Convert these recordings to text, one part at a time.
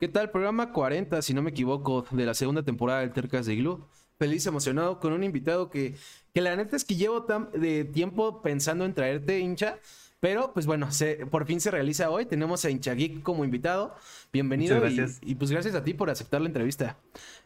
¿Qué tal? Programa 40, si no me equivoco, de la segunda temporada del Tercas de Glue. Feliz, emocionado con un invitado que, que la neta es que llevo tan de tiempo pensando en traerte, hincha. Pero, pues bueno, se, por fin se realiza hoy. Tenemos a Hincha Geek como invitado. Bienvenido. Muchas gracias. Y, y, pues gracias a ti por aceptar la entrevista.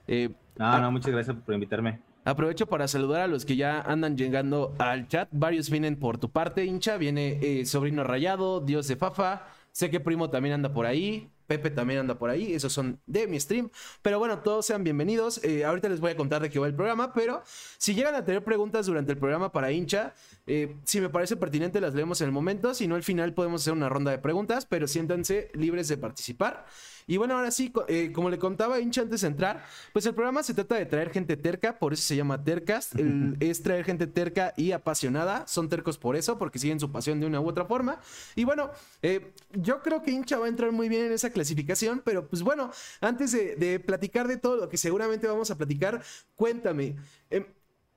Eh, no, a- no, muchas gracias por invitarme. Aprovecho para saludar a los que ya andan llegando al chat. Varios vienen por tu parte, hincha. Viene eh, Sobrino Rayado, Dios de Fafa. Sé que Primo también anda por ahí. Pepe también anda por ahí. Esos son de mi stream. Pero bueno, todos sean bienvenidos. Eh, ahorita les voy a contar de qué va el programa. Pero si llegan a tener preguntas durante el programa para hincha, eh, si me parece pertinente, las leemos en el momento. Si no, al final podemos hacer una ronda de preguntas. Pero siéntanse libres de participar. Y bueno, ahora sí, eh, como le contaba a Hincha antes de entrar, pues el programa se trata de traer gente terca, por eso se llama Tercast. El- es traer gente terca y apasionada. Son tercos por eso, porque siguen su pasión de una u otra forma. Y bueno, eh, yo creo que Hincha va a entrar muy bien en esa clasificación, pero pues bueno, antes de, de platicar de todo lo que seguramente vamos a platicar, cuéntame. em,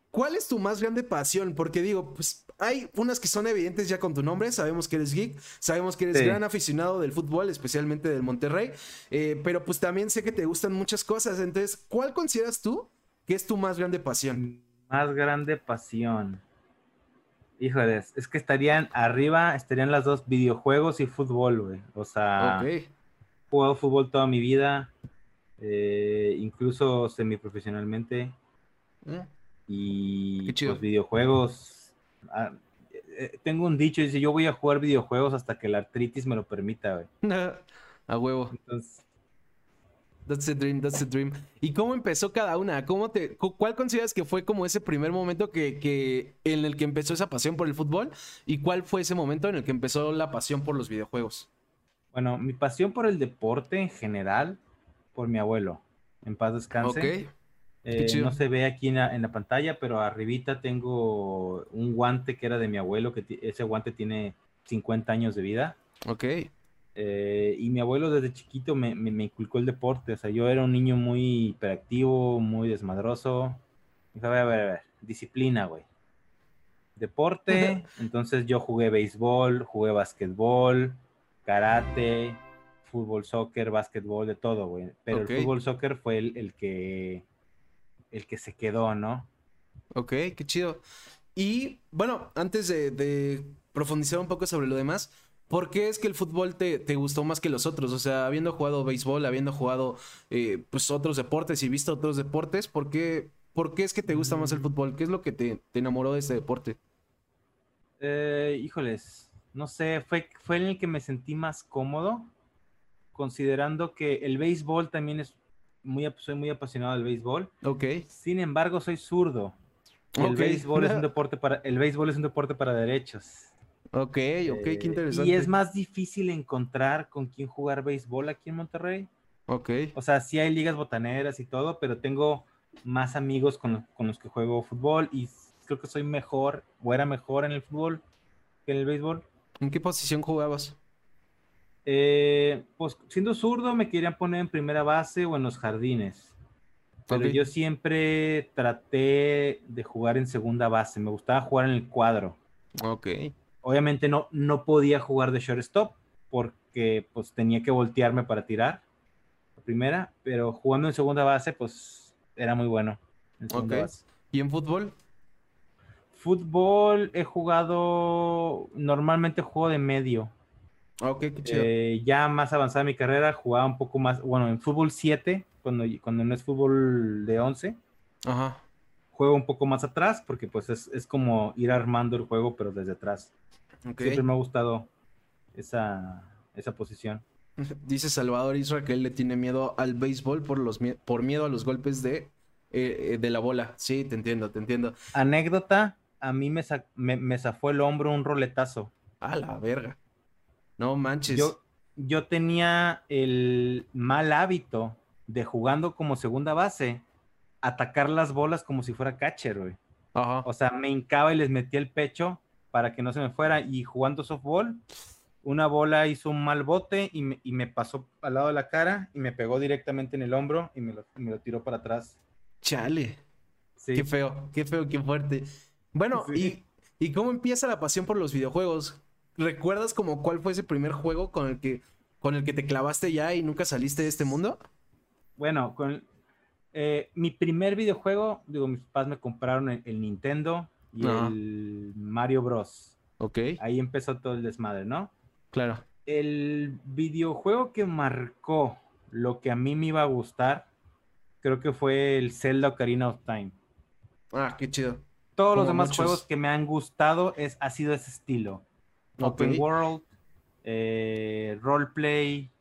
¿Cuál es tu más grande pasión? Porque digo, pues hay unas que son evidentes ya con tu nombre. Sabemos que eres geek, sabemos que eres Sí. gran aficionado del fútbol, especialmente del Monterrey. eh, pero pues también sé que te gustan muchas cosas. Entonces, ¿cuál consideras tú que es tu más grande pasión? Más grande pasión. Híjoles, es que estarían arriba, estarían las dos videojuegos y fútbol, güey. O sea, ok. he jugado fútbol toda mi vida, eh, incluso semiprofesionalmente. Mm, Y los videojuegos. Ah, eh, tengo un dicho, dice, yo voy a jugar videojuegos hasta que la artritis me lo permita, güey. A huevo. Entonces, That's the dream, that's the dream. ¿Y cómo empezó cada una? ¿Cómo te, cu- ¿Cuál consideras que fue como ese primer momento que, que, en el que empezó esa pasión por el fútbol? ¿Y cuál fue ese momento en el que empezó la pasión por los videojuegos? bueno, mi pasión por el deporte en general, por mi abuelo. En paz descanse. Ok. Eh, no se ve aquí en la, en la pantalla, pero arribita tengo un guante que era de mi abuelo, que ese guante tiene 50 años de vida. Ok. Eh, y mi abuelo desde chiquito me, me- me inculcó el deporte. O sea, yo era un niño muy hiperactivo, muy desmadroso. Dijo, a ver, a ver, a ver, disciplina, güey. Deporte, entonces yo jugué béisbol, jugué básquetbol, karate, fútbol, soccer, básquetbol, de todo, güey. Pero el fútbol, soccer fue el, el que el que se quedó, ¿no? Ok, qué chido. Y bueno, antes de, de profundizar un poco sobre lo demás, ¿por qué es que el fútbol te, te gustó más que los otros? O sea, habiendo jugado béisbol, habiendo jugado eh, pues otros deportes y visto otros deportes, ¿por qué, por qué es que te gusta más el fútbol? ¿Qué es lo que te, te enamoró de este deporte? Eh, híjoles, no sé, fue, fue en el que me sentí más cómodo, considerando que el béisbol también es muy, soy muy apasionado del béisbol. Ok. Sin embargo, soy zurdo. El béisbol es un deporte para, el béisbol es un deporte para derechos. Ok, ok, qué Eh, interesante. Y es más difícil encontrar con quién jugar béisbol aquí en Monterrey. Ok, O sea, sí hay ligas botaneras y todo, pero tengo más amigos con, con los que juego fútbol y creo que soy mejor o era mejor en el fútbol que en el béisbol. ¿en qué posición jugabas? Eh, pues siendo zurdo me querían poner en primera base o en los jardines. Pero yo siempre traté de jugar en segunda base. Me gustaba jugar en el cuadro. Ok. Obviamente no, no podía jugar de shortstop porque pues tenía que voltearme para tirar la primera, pero jugando en segunda base pues era muy bueno. En base. ¿Y en fútbol? Fútbol he jugado, normalmente juego de medio. Ok, qué chido. Eh, ya más avanzada mi carrera, jugaba un poco más, bueno, en fútbol 7, cuando, cuando no es fútbol de 11, Ajá. juego un poco más atrás, porque pues es, es como ir armando el juego, pero desde atrás. Ok. Siempre me ha gustado esa, esa posición. Dice Salvador Isra que él le tiene miedo al béisbol por, los, por miedo a los golpes de, eh, eh, de la bola. Sí, te entiendo, te entiendo. Anécdota, a mí me, me, me zafó el hombro un roletazo. A la verga. No manches. Yo, yo tenía el mal hábito de jugando como segunda base, atacar las bolas como si fuera catcher, güey. Ajá. O sea, me hincaba y les metía el pecho para que no se me fuera. Y jugando softball, una bola hizo un mal bote y me, y me pasó al lado de la cara y me pegó directamente en el hombro y me lo, me lo tiró para atrás. Chale. Sí. Qué feo, qué feo, qué fuerte. Bueno, Sí. ¿y, ¿y cómo empieza la pasión por los videojuegos? ¿Recuerdas como cuál fue ese primer juego con el que con el que te clavaste ya y nunca saliste de este mundo? Bueno, con eh, mi primer videojuego, digo, mis papás me compraron el, Nintendo y el Mario Bros. Ok. Ahí empezó todo el desmadre, ¿no? Claro. El videojuego que marcó lo que a mí me iba a gustar, creo que fue el Zelda Ocarina of Time. Ah, qué chido. Todos los demás juegos que me han gustado es, ha sido ese estilo. Open World, eh, roleplay,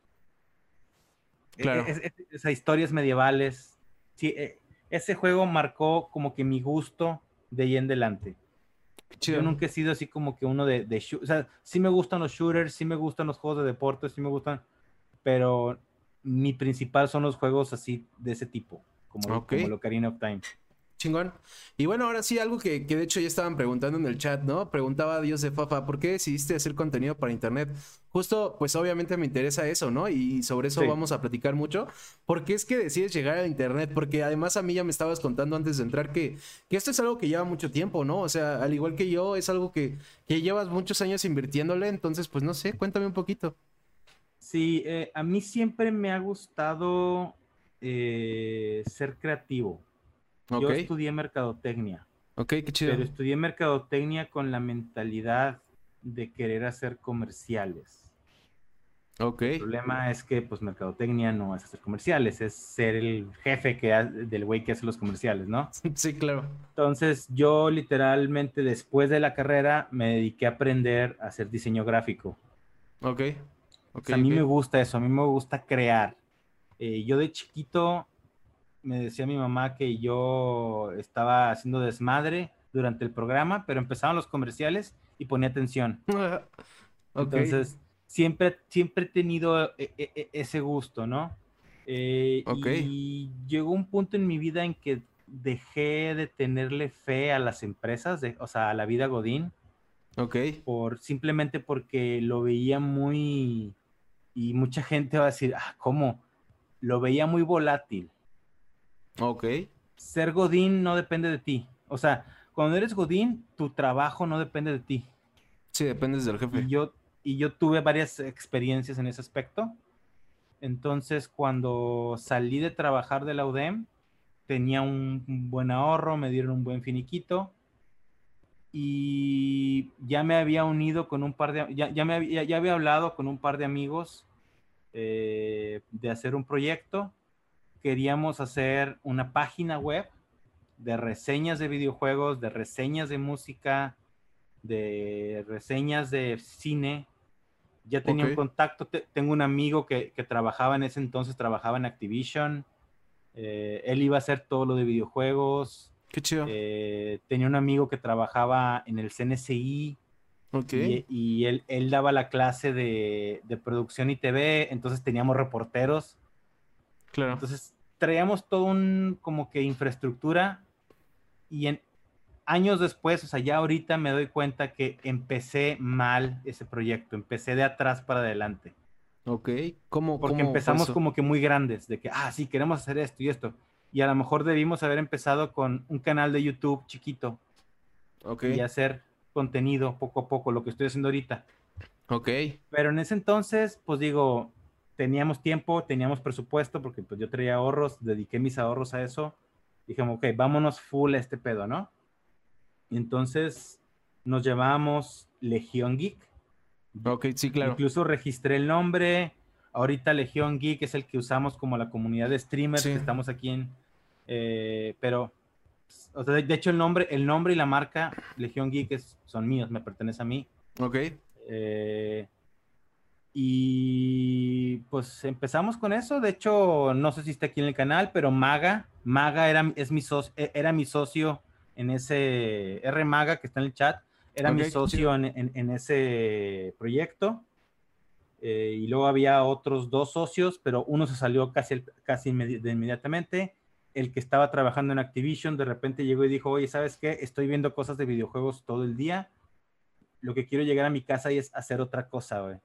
e, claro. esas historias medievales. Sí, e, ese juego marcó como que mi gusto de ahí en adelante. Yo nunca he sido así como que uno de, de o sea, sí me gustan los shooters, sí me gustan los juegos de deportes, sí me gustan, pero mi principal son los juegos así de ese tipo, como, como lo Ocarina of Time. Chingón. Y bueno, ahora sí, algo que, de hecho ya estaban preguntando en el chat, ¿no? Preguntaba a Dios de Fafa, ¿por qué decidiste hacer contenido para internet? Justo, pues obviamente me interesa eso, ¿no? Y sobre eso vamos a platicar mucho. ¿Por qué es que decides llegar a internet? Porque además a mí ya me estabas contando antes de entrar que, que esto es algo que lleva mucho tiempo, ¿no? O sea, al igual que yo, es algo que, que llevas muchos años invirtiéndole, entonces, pues no sé, cuéntame un poquito. Sí, eh, a mí siempre me ha gustado eh, ser creativo. Yo estudié mercadotecnia. Ok, qué chido. Pero estudié mercadotecnia con la mentalidad de querer hacer comerciales. Ok. El problema es que, pues, mercadotecnia no es hacer comerciales, es ser el jefe que del güey que hace los comerciales, ¿no? Sí, claro. Entonces, yo literalmente después de la carrera me dediqué a aprender a hacer diseño gráfico. Ok. okay a mí me gusta eso, a mí me gusta crear. Eh, yo de chiquito me decía mi mamá que yo estaba haciendo desmadre durante el programa, pero empezaban los comerciales y ponía atención. Entonces, siempre, siempre he tenido e, e, e, ese gusto, ¿no? Eh, y llegó un punto en mi vida en que dejé de tenerle fe a las empresas, de, o sea, a la vida Godín. Ok. Por, simplemente porque lo veía muy... Y mucha gente va a decir, ah, ¿cómo? Lo veía muy volátil. Ok. Ser Godín no depende de ti. O sea, cuando eres Godín, tu trabajo no depende de ti. Sí, dependes del jefe. Y yo, y yo tuve varias experiencias en ese aspecto. Entonces, cuando salí de trabajar de la UDEM, tenía un, buen ahorro, me dieron un buen finiquito y ya me había unido con un par de, ya, me había, ya había hablado con un par de amigos eh, de hacer un proyecto queríamos hacer una página web de reseñas de videojuegos, de reseñas de música, de reseñas de cine. Ya tenía un contacto, tengo un amigo que, trabajaba en ese entonces, trabajaba en Activision. Eh, él iba a hacer todo lo de videojuegos. Qué chido. Eh, tenía un amigo que trabajaba en el CNCI. Okay. Y, él, él, daba la clase de, de producción y TV, entonces teníamos reporteros Claro. Entonces traíamos todo un como que infraestructura y en años después, o sea, ya ahorita me doy cuenta que empecé mal ese proyecto, empecé de atrás para adelante. Ok, ¿cómo? Porque empezamos como que muy grandes, de que, ah, sí, queremos hacer esto y esto. Y a lo mejor debimos haber empezado con un canal de YouTube chiquito. Ok. Y hacer contenido poco a poco, lo que estoy haciendo ahorita. Ok. Pero en ese entonces, pues digo, teníamos tiempo, teníamos presupuesto, porque pues yo traía ahorros, dediqué mis ahorros a eso. Dijimos, ok, vámonos full a este pedo, ¿no? Y entonces nos llamamos Legión Geek. Ok, sí, claro. Incluso registré el nombre. Ahorita Legión Geek es el que usamos como la comunidad de streamers que estamos aquí en. Eh, pero, o sea, de, hecho, el nombre, el nombre y la marca Legión Geek son míos, me pertenece a mí. Ok. Eh, y pues empezamos con eso. De hecho, no sé si está aquí en el canal, pero Maga, Maga era, es mi socio, e, era mi socio en ese, R Maga que está en el chat, era mi socio en, ese proyecto. Eh, y luego había otros dos socios, pero uno se salió casi, casi de inmediatamente. El que estaba trabajando en Activision de repente llegó y dijo, oye, ¿sabes qué? Estoy viendo cosas de videojuegos todo el día. Lo que quiero llegar a mi casa y es hacer otra cosa, güey.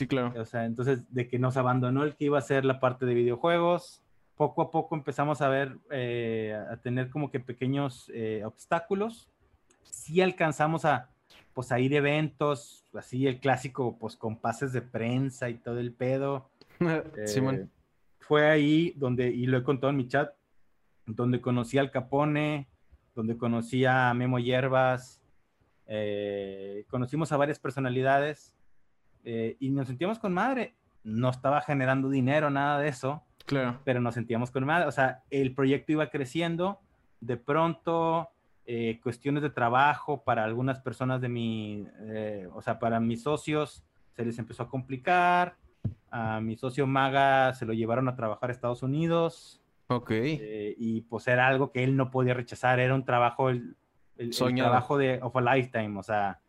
Sí, claro. O sea, entonces de que nos abandonó el que iba a ser la parte de videojuegos, poco a poco empezamos a ver, eh, a tener como que pequeños eh, obstáculos. Sí alcanzamos a, pues a ir a eventos, así el clásico, pues con pases de prensa y todo el pedo. Eh, fue ahí donde, y lo he contado en mi chat, donde conocí al Capone, donde conocí a Memo Hierbas, eh, conocimos a varias personalidades eh, y nos sentíamos con madre. No estaba generando dinero, nada de eso. Claro. Pero nos sentíamos con madre. O sea, el proyecto iba creciendo. De pronto, eh, cuestiones de trabajo para algunas personas de mi, o sea, para mis socios, se les empezó a complicar a mi socio Maga se lo llevaron a trabajar a Estados Unidos. Ok. Eh, y pues era algo que él no podía rechazar, era un trabajo, el, trabajo de of a lifetime, o sea,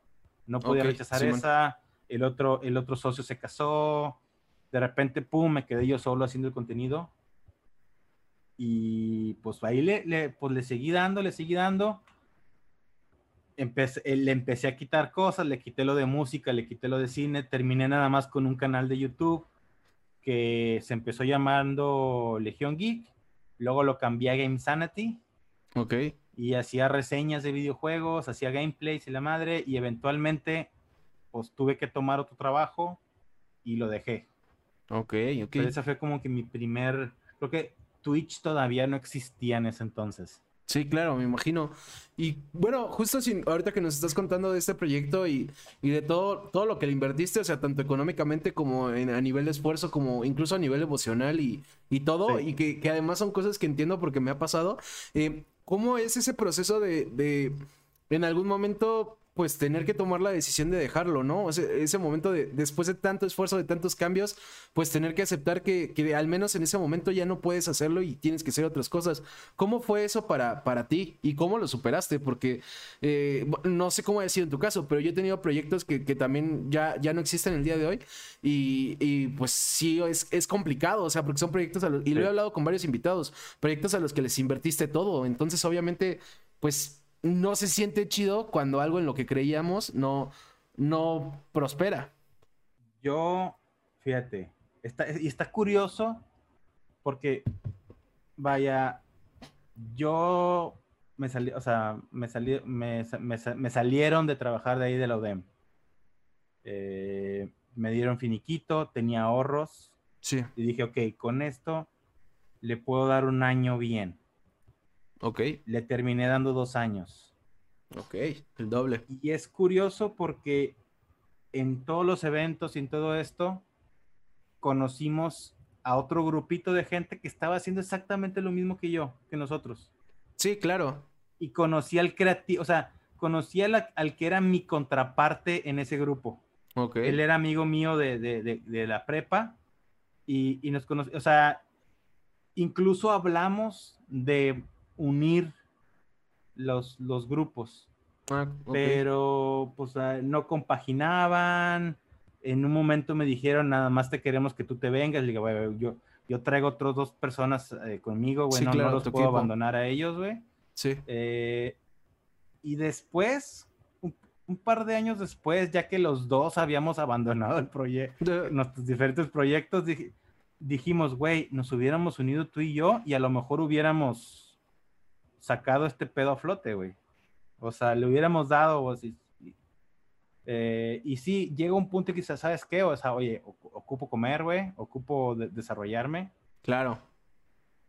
no podía rechazar esa. El otro, el otro socio se casó, de repente, pum, me quedé yo solo haciendo el contenido. Y pues ahí le, le, pues, le seguí dando, le seguí dando. Empecé, eh, le empecé a quitar cosas, le quité lo de música, le quité lo de cine, terminé nada más con un canal de YouTube que se empezó llamando Legión Geek, luego lo cambié a Game Sanity. Ok. Y hacía reseñas de videojuegos, hacía gameplays y la madre, y eventualmente, pues tuve que tomar otro trabajo y lo dejé. Ok, ok. Pero esa fue como que mi primer, creo que Twitch todavía no existía en ese entonces. Sí, claro, me imagino. Y bueno, justo sin, ahorita que nos estás contando de este proyecto y, y de todo, todo lo que le invertiste, o sea, tanto económicamente como en, a nivel de esfuerzo, como incluso a nivel emocional y, y todo, y que, que, además son cosas que entiendo porque me ha pasado. Eh, ¿Cómo es ese proceso de, de en algún momento pues tener que tomar la decisión de dejarlo, ¿no? Ese, ese momento de, después de tanto esfuerzo, de tantos cambios, pues tener que aceptar que, que, al menos en ese momento ya no puedes hacerlo y tienes que hacer otras cosas. ¿Cómo fue eso para, para ti y cómo lo superaste? Porque eh, no sé cómo ha sido en tu caso, pero yo he tenido proyectos que, que también ya, ya no existen el día de hoy y, y pues sí, es, es, complicado, o sea, porque son proyectos, a los, y lo he hablado con varios invitados, proyectos a los que les invertiste todo, entonces obviamente, pues no se siente chido cuando algo en lo que creíamos no, no prospera. Yo, fíjate, está, y está curioso porque, vaya, yo me salí, o sea, me, salí, me, me, salieron de trabajar de ahí de la UDEM. Eh, me dieron finiquito, tenía ahorros. Sí. Y dije, ok, con esto le puedo dar un año bien. Ok. Le terminé dando dos años. Ok, el doble. Y es curioso porque en todos los eventos y en todo esto, conocimos a otro grupito de gente que estaba haciendo exactamente lo mismo que yo, que nosotros. Sí, claro. Y conocí al creativo, o sea, conocí al, al, que era mi contraparte en ese grupo. Ok. Él era amigo mío de, de, de, de la prepa y, y nos conoció, o sea, incluso hablamos de unir los, los grupos. Ah, Pero pues ah, no compaginaban. En un momento me dijeron, nada más te queremos que tú te vengas. Le digo, yo, yo traigo otras dos personas eh, conmigo, güey, no, los puedo abandonar a ellos, güey. Sí. Eh, y después, un, un, par de años después, ya que los dos habíamos abandonado el proyecto, nuestros diferentes proyectos, dijimos, güey, nos hubiéramos unido tú y yo y a lo mejor hubiéramos sacado este pedo a flote, güey. O sea, le hubiéramos dado, o si, eh, y sí, llega un punto que quizás, ¿sabes qué? O sea, oye, ocupo comer, güey, ocupo de desarrollarme. Claro.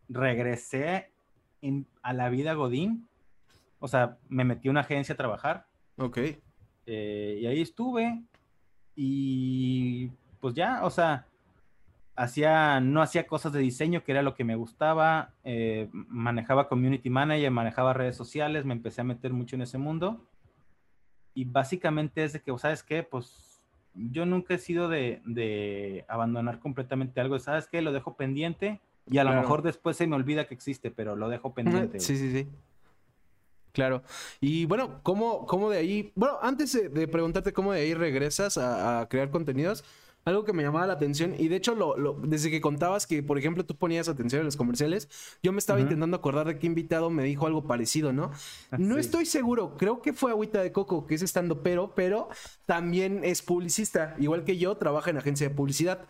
Regresé a la vida Godín. O sea, me metí a una agencia a trabajar. Ok. Eh, y ahí estuve. Y pues ya, o sea, hacía, no hacía cosas de diseño, que era lo que me gustaba, eh, manejaba community manager, manejaba redes sociales, me empecé a meter mucho en ese mundo. Y básicamente es de que, ¿sabes qué? Pues yo nunca he sido de, de abandonar completamente algo, ¿sabes qué? Lo dejo pendiente y a lo mejor después se me olvida que existe, pero lo dejo pendiente. Sí, sí, sí. Claro. Y bueno, ¿cómo, cómo de ahí? Bueno, antes de, preguntarte cómo de ahí regresas a, a crear contenidos, algo que me llamaba la atención, y de hecho, lo, desde que contabas que, por ejemplo, tú ponías atención en los comerciales, yo me estaba intentando acordar de qué invitado me dijo algo parecido, ¿no? Ah, no estoy seguro, creo que fue Agüita de Coco, que es estando pero, pero también es publicista, igual que yo, trabaja en agencia de publicidad.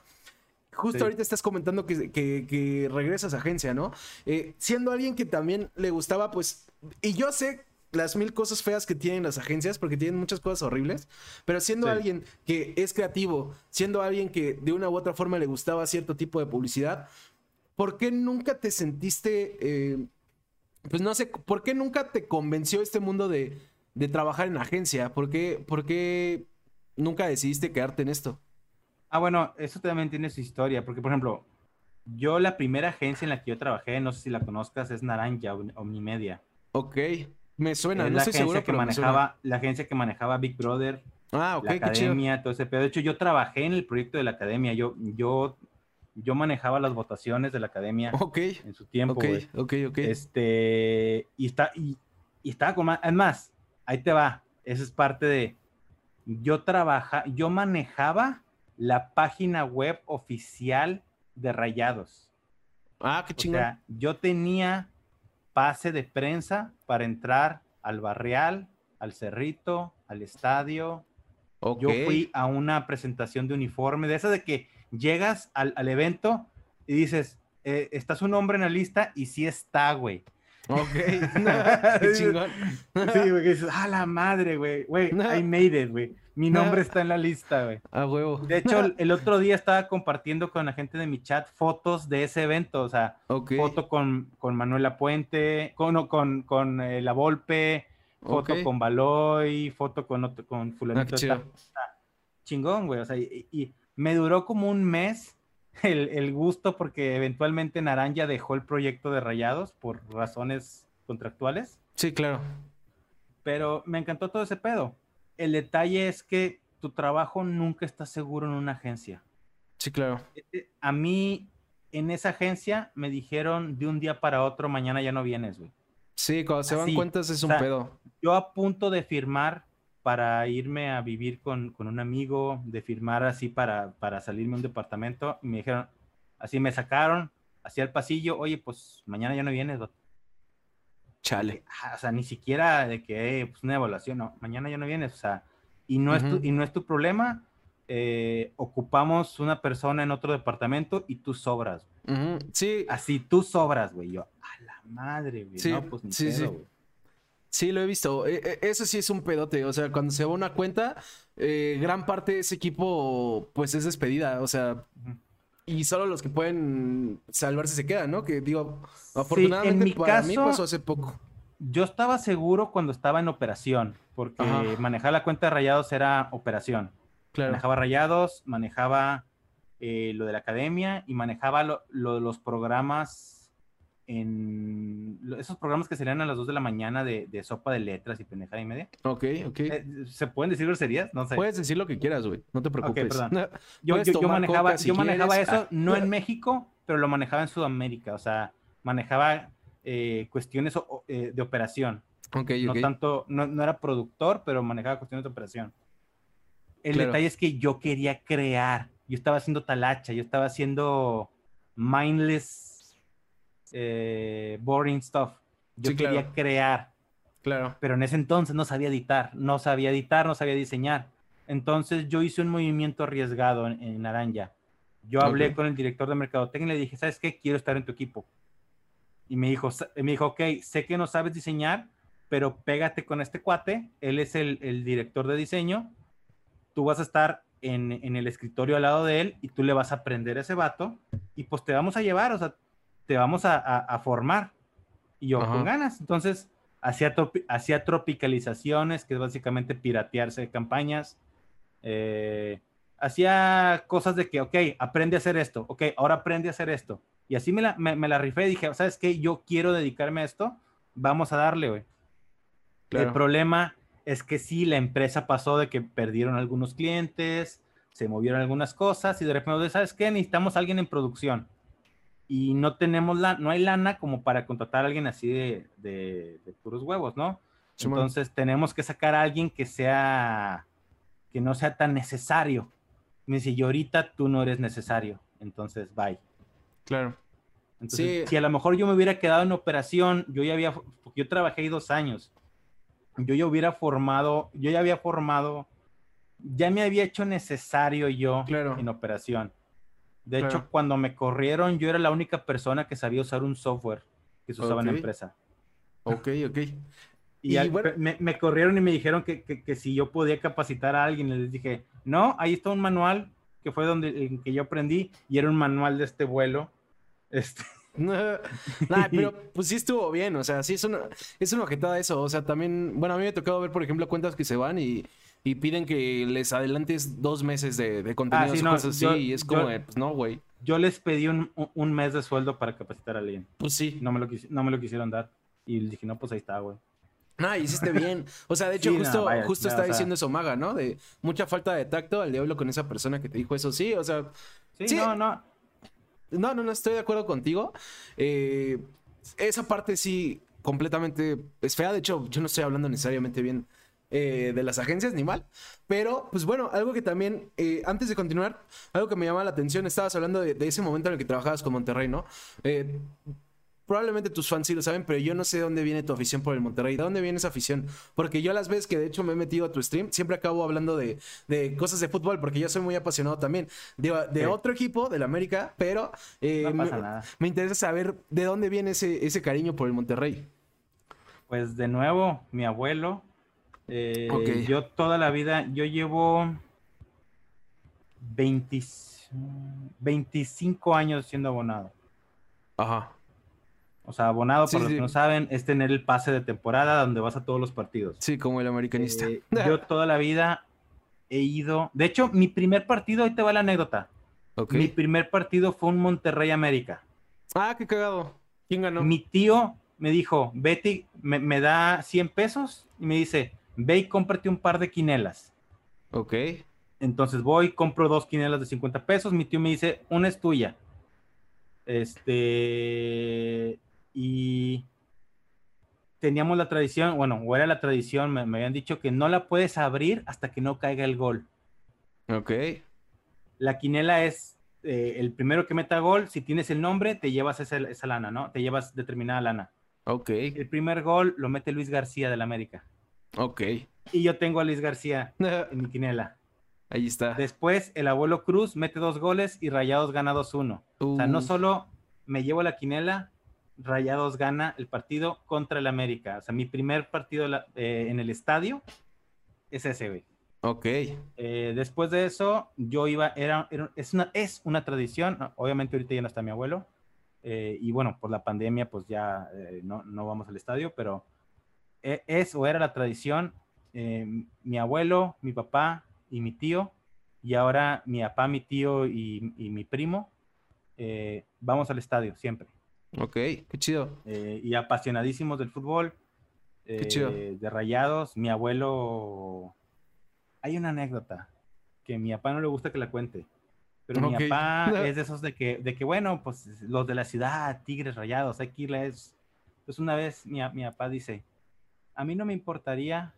Justo ahorita estás comentando que, que, regresas a agencia, ¿no? Eh, siendo alguien que también le gustaba, pues, y yo sé las mil cosas feas que tienen las agencias, porque tienen muchas cosas horribles, pero siendo alguien que es creativo, siendo alguien que de una u otra forma le gustaba cierto tipo de publicidad, ¿por qué nunca te sentiste, eh, pues no sé, ¿por qué nunca te convenció este mundo de, de trabajar en agencia? ¿Por qué, ¿Por qué nunca decidiste quedarte en esto? Ah, bueno, eso también tiene su historia, porque por ejemplo, yo la primera agencia en la que yo trabajé, no sé si la conozcas, es Naranja Omnimedia. Ok, me suena, no la estoy seguro, que manejaba, La agencia que manejaba Big Brother, ah, la academia, todo ese pedo. De hecho, yo trabajé en el proyecto de la academia, yo, yo, yo manejaba las votaciones de la academia en su tiempo. Ok, ok, ok. Este, y, está, y, y estaba con más, además, ahí te va, esa es parte de, yo trabaja, yo manejaba la página web oficial de Rayados. Ah, qué chingón. O sea, yo tenía pase de prensa para entrar al Barrial, al Cerrito, al estadio. Yo fui a una presentación de uniforme, de esa de que llegas al, evento y dices, eh, ¿estás un hombre en la lista? Y sí está, güey. Ok. qué chingón. sí, güey, dices, ah, la madre, güey. Güey, I made it, güey. Mi nombre está en la lista, güey. A huevo. De hecho, el otro día estaba compartiendo con la gente de mi chat fotos de ese evento. O sea, foto con, con Manuela Puente, con, con, con eh, La Volpe, foto con Baloy, foto con, otro, con Fulanito. Ah, chingón, güey. O sea, y, me duró como un mes el, el, gusto porque eventualmente Naranja dejó el proyecto de Rayados por razones contractuales. Sí, claro. Pero me encantó todo ese pedo el detalle es que tu trabajo nunca está seguro en una agencia. Sí, claro. E, e, a mí, en esa agencia, me dijeron de un día para otro, mañana ya no vienes, güey. Sí, cuando se dan cuentas es un pedo. Yo a punto de firmar para irme a vivir con, un amigo, de firmar así para, para salirme a un departamento, y me dijeron, así me sacaron hacia el pasillo, oye, pues mañana ya no vienes. Chale. O sea, ni siquiera de que eh, pues una evaluación, no, mañana ya no vienes, o sea, y no, es, tu, y no es tu problema. Eh, ocupamos una persona en otro departamento y tú sobras. Sí. Así tú sobras, güey. Yo, a la madre, güey. Sí, no, pues ni sí, sí. Sí, lo he visto. E, e, eso sí es un pedote. O sea, cuando se va una cuenta, eh, gran parte de ese equipo, pues es despedida. O sea, y solo los que pueden salvarse se quedan, ¿no? Que digo, afortunadamente para mí pasó hace poco. Yo estaba seguro cuando estaba en operación, porque manejar la cuenta de rayados era operación. Manejaba rayados, manejaba eh, lo de la academia y manejaba lo, lo de los programas en esos programas que serían a las 2 de la mañana de, sopa de letras y pendejada y media. Ok, ok. Eh, ¿Se pueden decir groserías? No sé. Puedes decir lo que quieras, güey. No te preocupes. yo, manejaba, yo manejaba eso, ah. no en México, pero lo manejaba en Sudamérica. O sea, manejaba eh, cuestiones eh, de operación. Ok, no tanto, no, era productor, pero manejaba cuestiones de operación. El detalle es que yo quería crear. Yo estaba haciendo talacha, yo estaba haciendo mindless eh, boring stuff. Yo quería crear. Claro. Pero en ese entonces no sabía editar, no sabía editar, no sabía diseñar. Entonces yo hice un movimiento arriesgado en, Naranja. Yo hablé con el director de mercadotecnia y le dije, ¿sabes qué? Quiero estar en tu equipo. Y me dijo, me dijo, ok, sé que no sabes diseñar, pero pégate con este cuate. Él es el, el director de diseño. Tú vas a estar en, en, el escritorio al lado de él y tú le vas a aprender a ese vato y pues te vamos a llevar. O sea, te vamos a, formar. Y yo con ganas. Entonces, hacía, hacía tropicalizaciones, que es básicamente piratearse de campañas. Eh, hacía cosas de que, ok, aprende a hacer esto, ok, ahora aprende a hacer esto. Y así me la, me, la rifé y dije, ¿sabes qué? Yo quiero dedicarme a esto, vamos a darle, güey. El problema es que sí, la empresa pasó de que perdieron algunos clientes, se movieron algunas cosas y de repente, ¿sabes qué? Necesitamos a alguien en producción y no tenemos la, no hay lana como para contratar a alguien así de, de, puros huevos, ¿no? Entonces tenemos que sacar a alguien que sea, que no sea tan necesario. Me dice, y ahorita tú no eres necesario, entonces bye. Claro. Entonces, si a lo mejor yo me hubiera quedado en operación, yo ya había, yo trabajé ahí dos años, yo ya hubiera formado, yo ya había formado, ya me había hecho necesario yo en operación de hecho, cuando me corrieron, yo era la única persona que sabía usar un software que se usaba en la empresa. Ok, ok. Y, me, corrieron y me dijeron que, que, si yo podía capacitar a alguien. Les dije, no, ahí está un manual que fue donde en que yo aprendí y era un manual de este vuelo. Este. pero pues sí estuvo bien, o sea, sí es una, es una objetada eso, o sea, también, bueno, a mí me ha tocado ver, por ejemplo, cuentas que se van y, y piden que les adelantes dos meses de, de contenido ah, cosas así, y es como, pues no, güey. Yo les pedí un, un, mes de sueldo para capacitar a alguien. Pues sí. No me lo, no me lo quisieron dar. Y dije, no, pues ahí está, güey. Ah, hiciste bien. O sea, de hecho, justo, justo está diciendo eso Maga, ¿no? De mucha falta de tacto al diablo con esa persona que te dijo eso. Sí, o sea. Sí, no, no. No, no, no estoy de acuerdo contigo. Eh, esa parte sí, completamente es fea. De hecho, yo no estoy hablando necesariamente bien eh, de las agencias, ni mal. Pero, pues bueno, algo que también, eh, antes de continuar, algo que me llama la atención, estabas hablando de, de, ese momento en el que trabajabas con Monterrey, ¿no? probablemente tus fans sí lo saben, pero yo no sé de dónde viene tu afición por el Monterrey. ¿De dónde viene esa afición? Porque yo las veces que de hecho me he metido a tu stream, siempre acabo hablando de, cosas de fútbol, porque yo soy muy apasionado también de, otro equipo, del América, pero eh, me, interesa saber de dónde viene ese, ese cariño por el Monterrey. Pues de nuevo, mi abuelo. Eh, yo toda la vida, yo llevo 25 años siendo abonado. Ajá. O sea, abonado, para los que no saben, es tener el pase de temporada donde vas a todos los partidos. Sí, como el americanista. Eh, yo toda la vida he ido. De hecho, mi primer partido, ahí te va la anécdota. Mi primer partido fue un Monterrey América. Ah, qué cagado. ¿Quién ganó? Mi tío me dijo, Betty, me, da 100 pesos y me dice, ve y cómprate un par de quinelas. Ok. Entonces voy, compro dos quinelas de 50 pesos. Mi tío me dice, una es tuya. Este, y teníamos la tradición, bueno, o era la tradición, me, habían dicho que no la puedes abrir hasta que no caiga el gol. Ok. La quinela es eh, el primero que meta gol, si tienes el nombre, te llevas esa, esa, lana, ¿no? Te llevas determinada lana. Ok. El primer gol lo mete Luis García del América. Ok. Y yo tengo a Luis García en mi quinela. Ahí está. Después, el abuelo Cruz mete dos goles y Rayados gana 2-1. O sea, no solo me llevo la quinela, Rayados gana el partido contra el América. O sea, mi primer partido eh, en el estadio es ese, güey. Ok. Eh, después de eso, yo iba, era, es, una, es una tradición, obviamente ahorita ya no está mi abuelo, eh, y bueno, por la pandemia, pues ya no, no, vamos al estadio, pero es o era la tradición, mi abuelo, mi papá y mi tío, y ahora mi papá, mi tío y, y mi primo, vamos al estadio siempre. Ok, qué chido. Eh, y apasionadísimos del fútbol. qué chido. Eh, de rayados. Mi abuelo. Hay una anécdota que a mi papá no le gusta que la cuente. Pero mi papá es de esos de que, de que, bueno, pues los de la ciudad, tigres rayados, hay que irles. Pues una vez mi, mi papá dice: A mí no me importaría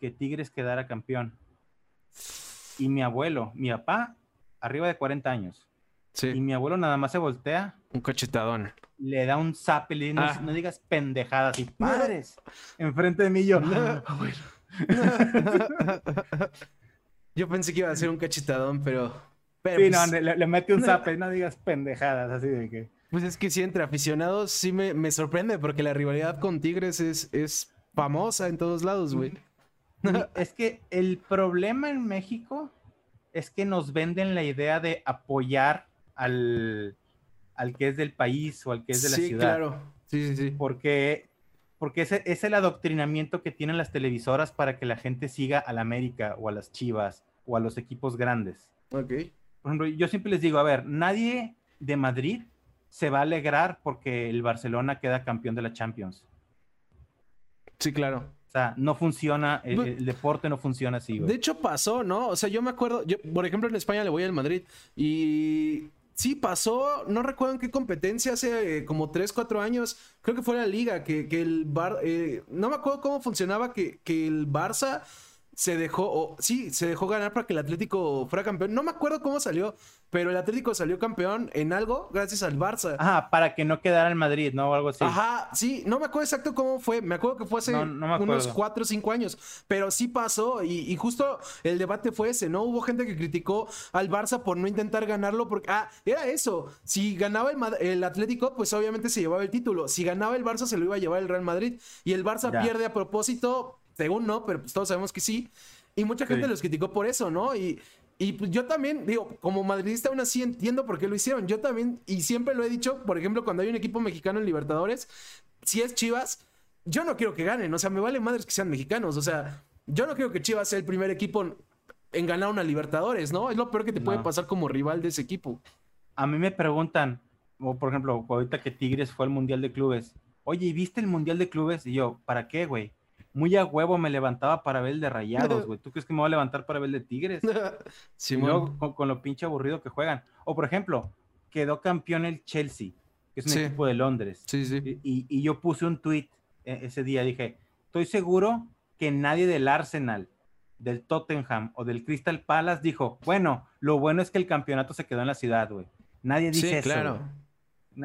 que Tigres quedara campeón. Y mi abuelo, mi papá, arriba de 40 años. Y mi abuelo nada más se voltea. Un cachetadón. Le da un zap y no, ah. no, digas pendejadas y padres. Enfrente de mí yo. yo pensé que iba a ser un cachetadón, pero. sí, no, pues le, mete un zap y no digas pendejadas, así de que. Pues es que sí, entre aficionados sí me, me sorprende porque la rivalidad con Tigres es, es famosa en todos lados, güey. es que el problema en México es que nos venden la idea de apoyar al, al que es del país o al que es de la ciudad. Sí, claro. Sí, sí, sí. Porque, porque ese es el adoctrinamiento que tienen las televisoras para que la gente siga a la América o a las Chivas o a los equipos grandes. Ok. Por ejemplo, yo siempre les digo, a ver, nadie de Madrid se va a alegrar porque el Barcelona queda campeón de la Champions. Sí, claro. O sea, no funciona, el, deporte no funciona así. De hecho pasó, ¿no? O sea, yo me acuerdo, yo, por ejemplo, en España le voy al Madrid y Sí, pasó, no recuerdo en qué competencia, hace eh, como 3, 4 años, creo que fue la liga, que, el Bar, eh, no me acuerdo cómo funcionaba, que, que, el Barça se dejó, o, sí, se dejó ganar para que el Atlético fuera campeón. No me acuerdo cómo salió, pero el Atlético salió campeón en algo gracias al Barça. Ajá, para que no quedara en Madrid, ¿no? O algo así. Ajá, sí, no me acuerdo exacto cómo fue. Me acuerdo que fue hace unos cuatro o cinco años, pero sí pasó y, justo el debate fue ese, ¿no? Hubo gente que criticó al Barça por no intentar ganarlo porque, ah, era eso. Si ganaba el, el Atlético, pues obviamente se llevaba el título. Si ganaba el Barça, se lo iba a llevar el Real Madrid. Y el Barça pierde a propósito según no, pero pues todos sabemos que sí. Y mucha gente los criticó por eso, ¿no? Y, y pues yo también, digo, como madridista aún así entiendo por qué lo hicieron. Yo también, y siempre lo he dicho, por ejemplo, cuando hay un equipo mexicano en Libertadores, si es Chivas, yo no quiero que ganen. O sea, me vale madres que sean mexicanos. O sea, yo no quiero que Chivas sea el primer equipo en ganar una Libertadores, ¿no? Es lo peor que te puede pasar como rival de ese equipo. A mí me preguntan, o por ejemplo, ahorita que Tigres fue al Mundial de Clubes, oye, ¿y viste el Mundial de Clubes? Y yo, ¿para qué, güey? Muy a huevo me levantaba para ver el de rayados, güey. ¿Tú crees que me voy a levantar para ver el de tigres? sí, con, lo pinche aburrido que juegan. O por ejemplo, quedó campeón el Chelsea, que es un equipo de Londres. Sí, sí. Y, yo puse un tweet e, ese día, dije, estoy seguro que nadie del Arsenal, del Tottenham o del Crystal Palace dijo, bueno, lo bueno es que el campeonato se quedó en la ciudad, güey. Nadie dice sí, eso. Claro.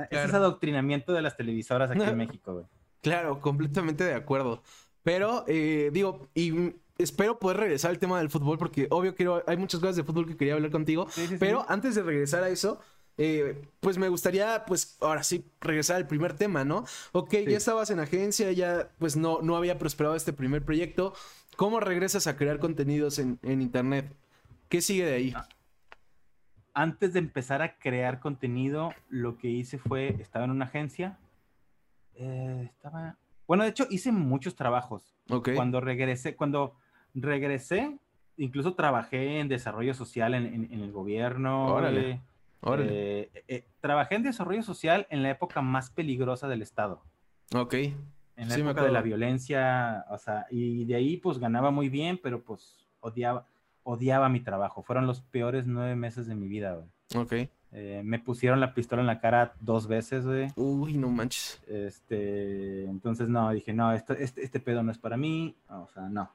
Ese es adoctrinamiento de las televisoras aquí en México, güey. Claro, completamente de acuerdo. Pero, eh, digo, y espero poder regresar al tema del fútbol porque obvio quiero, hay muchas cosas de fútbol que quería hablar contigo. pero antes de regresar a eso, eh, pues me gustaría, pues ahora sí, regresar al primer tema, ¿no? Ok, ya estabas en agencia, ya pues no, no había prosperado este primer proyecto. ¿Cómo regresas a crear contenidos en, Internet? ¿Qué sigue de ahí? Antes de empezar a crear contenido, lo que hice fue, estaba en una agencia, eh, estaba, bueno, de hecho, hice muchos trabajos. Cuando regresé, cuando regresé, incluso trabajé en desarrollo social en, el gobierno. Órale. Eh, eh, trabajé en desarrollo social en la época más peligrosa del Estado. Ok. En la época de la violencia, o sea, y de ahí pues ganaba muy bien, pero pues odiaba, odiaba mi trabajo. Fueron los peores nueve meses de mi vida, güey. Ok. Eh, me pusieron la pistola en la cara dos veces, güey. Uy, no manches. Este, entonces, no, dije, no, este, este pedo no es para mí. O sea, no.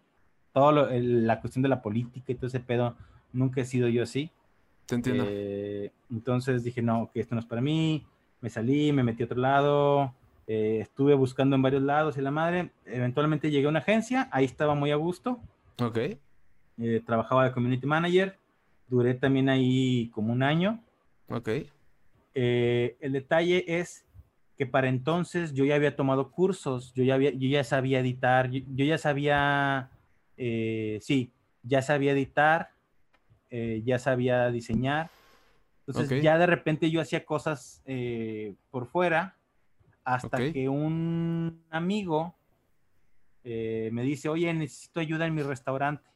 Todo la cuestión de la política y todo ese pedo, nunca he sido yo así. Te entiendo. Eh, entonces dije, no, que esto no es para mí. Me salí, me metí a otro lado. Eh, estuve buscando en varios lados y la madre. Eventualmente llegué a una agencia, ahí estaba muy a gusto. Ok. trabajaba de community manager. Duré también ahí como un año Ok. Eh, el detalle es que para entonces yo ya había tomado cursos, yo ya, había, yo ya sabía editar, yo, ya sabía, eh, sí, ya sabía editar, eh, ya sabía diseñar. Entonces ya de repente yo hacía cosas por fuera hasta que un amigo me dice, oye, necesito ayuda en mi restaurante.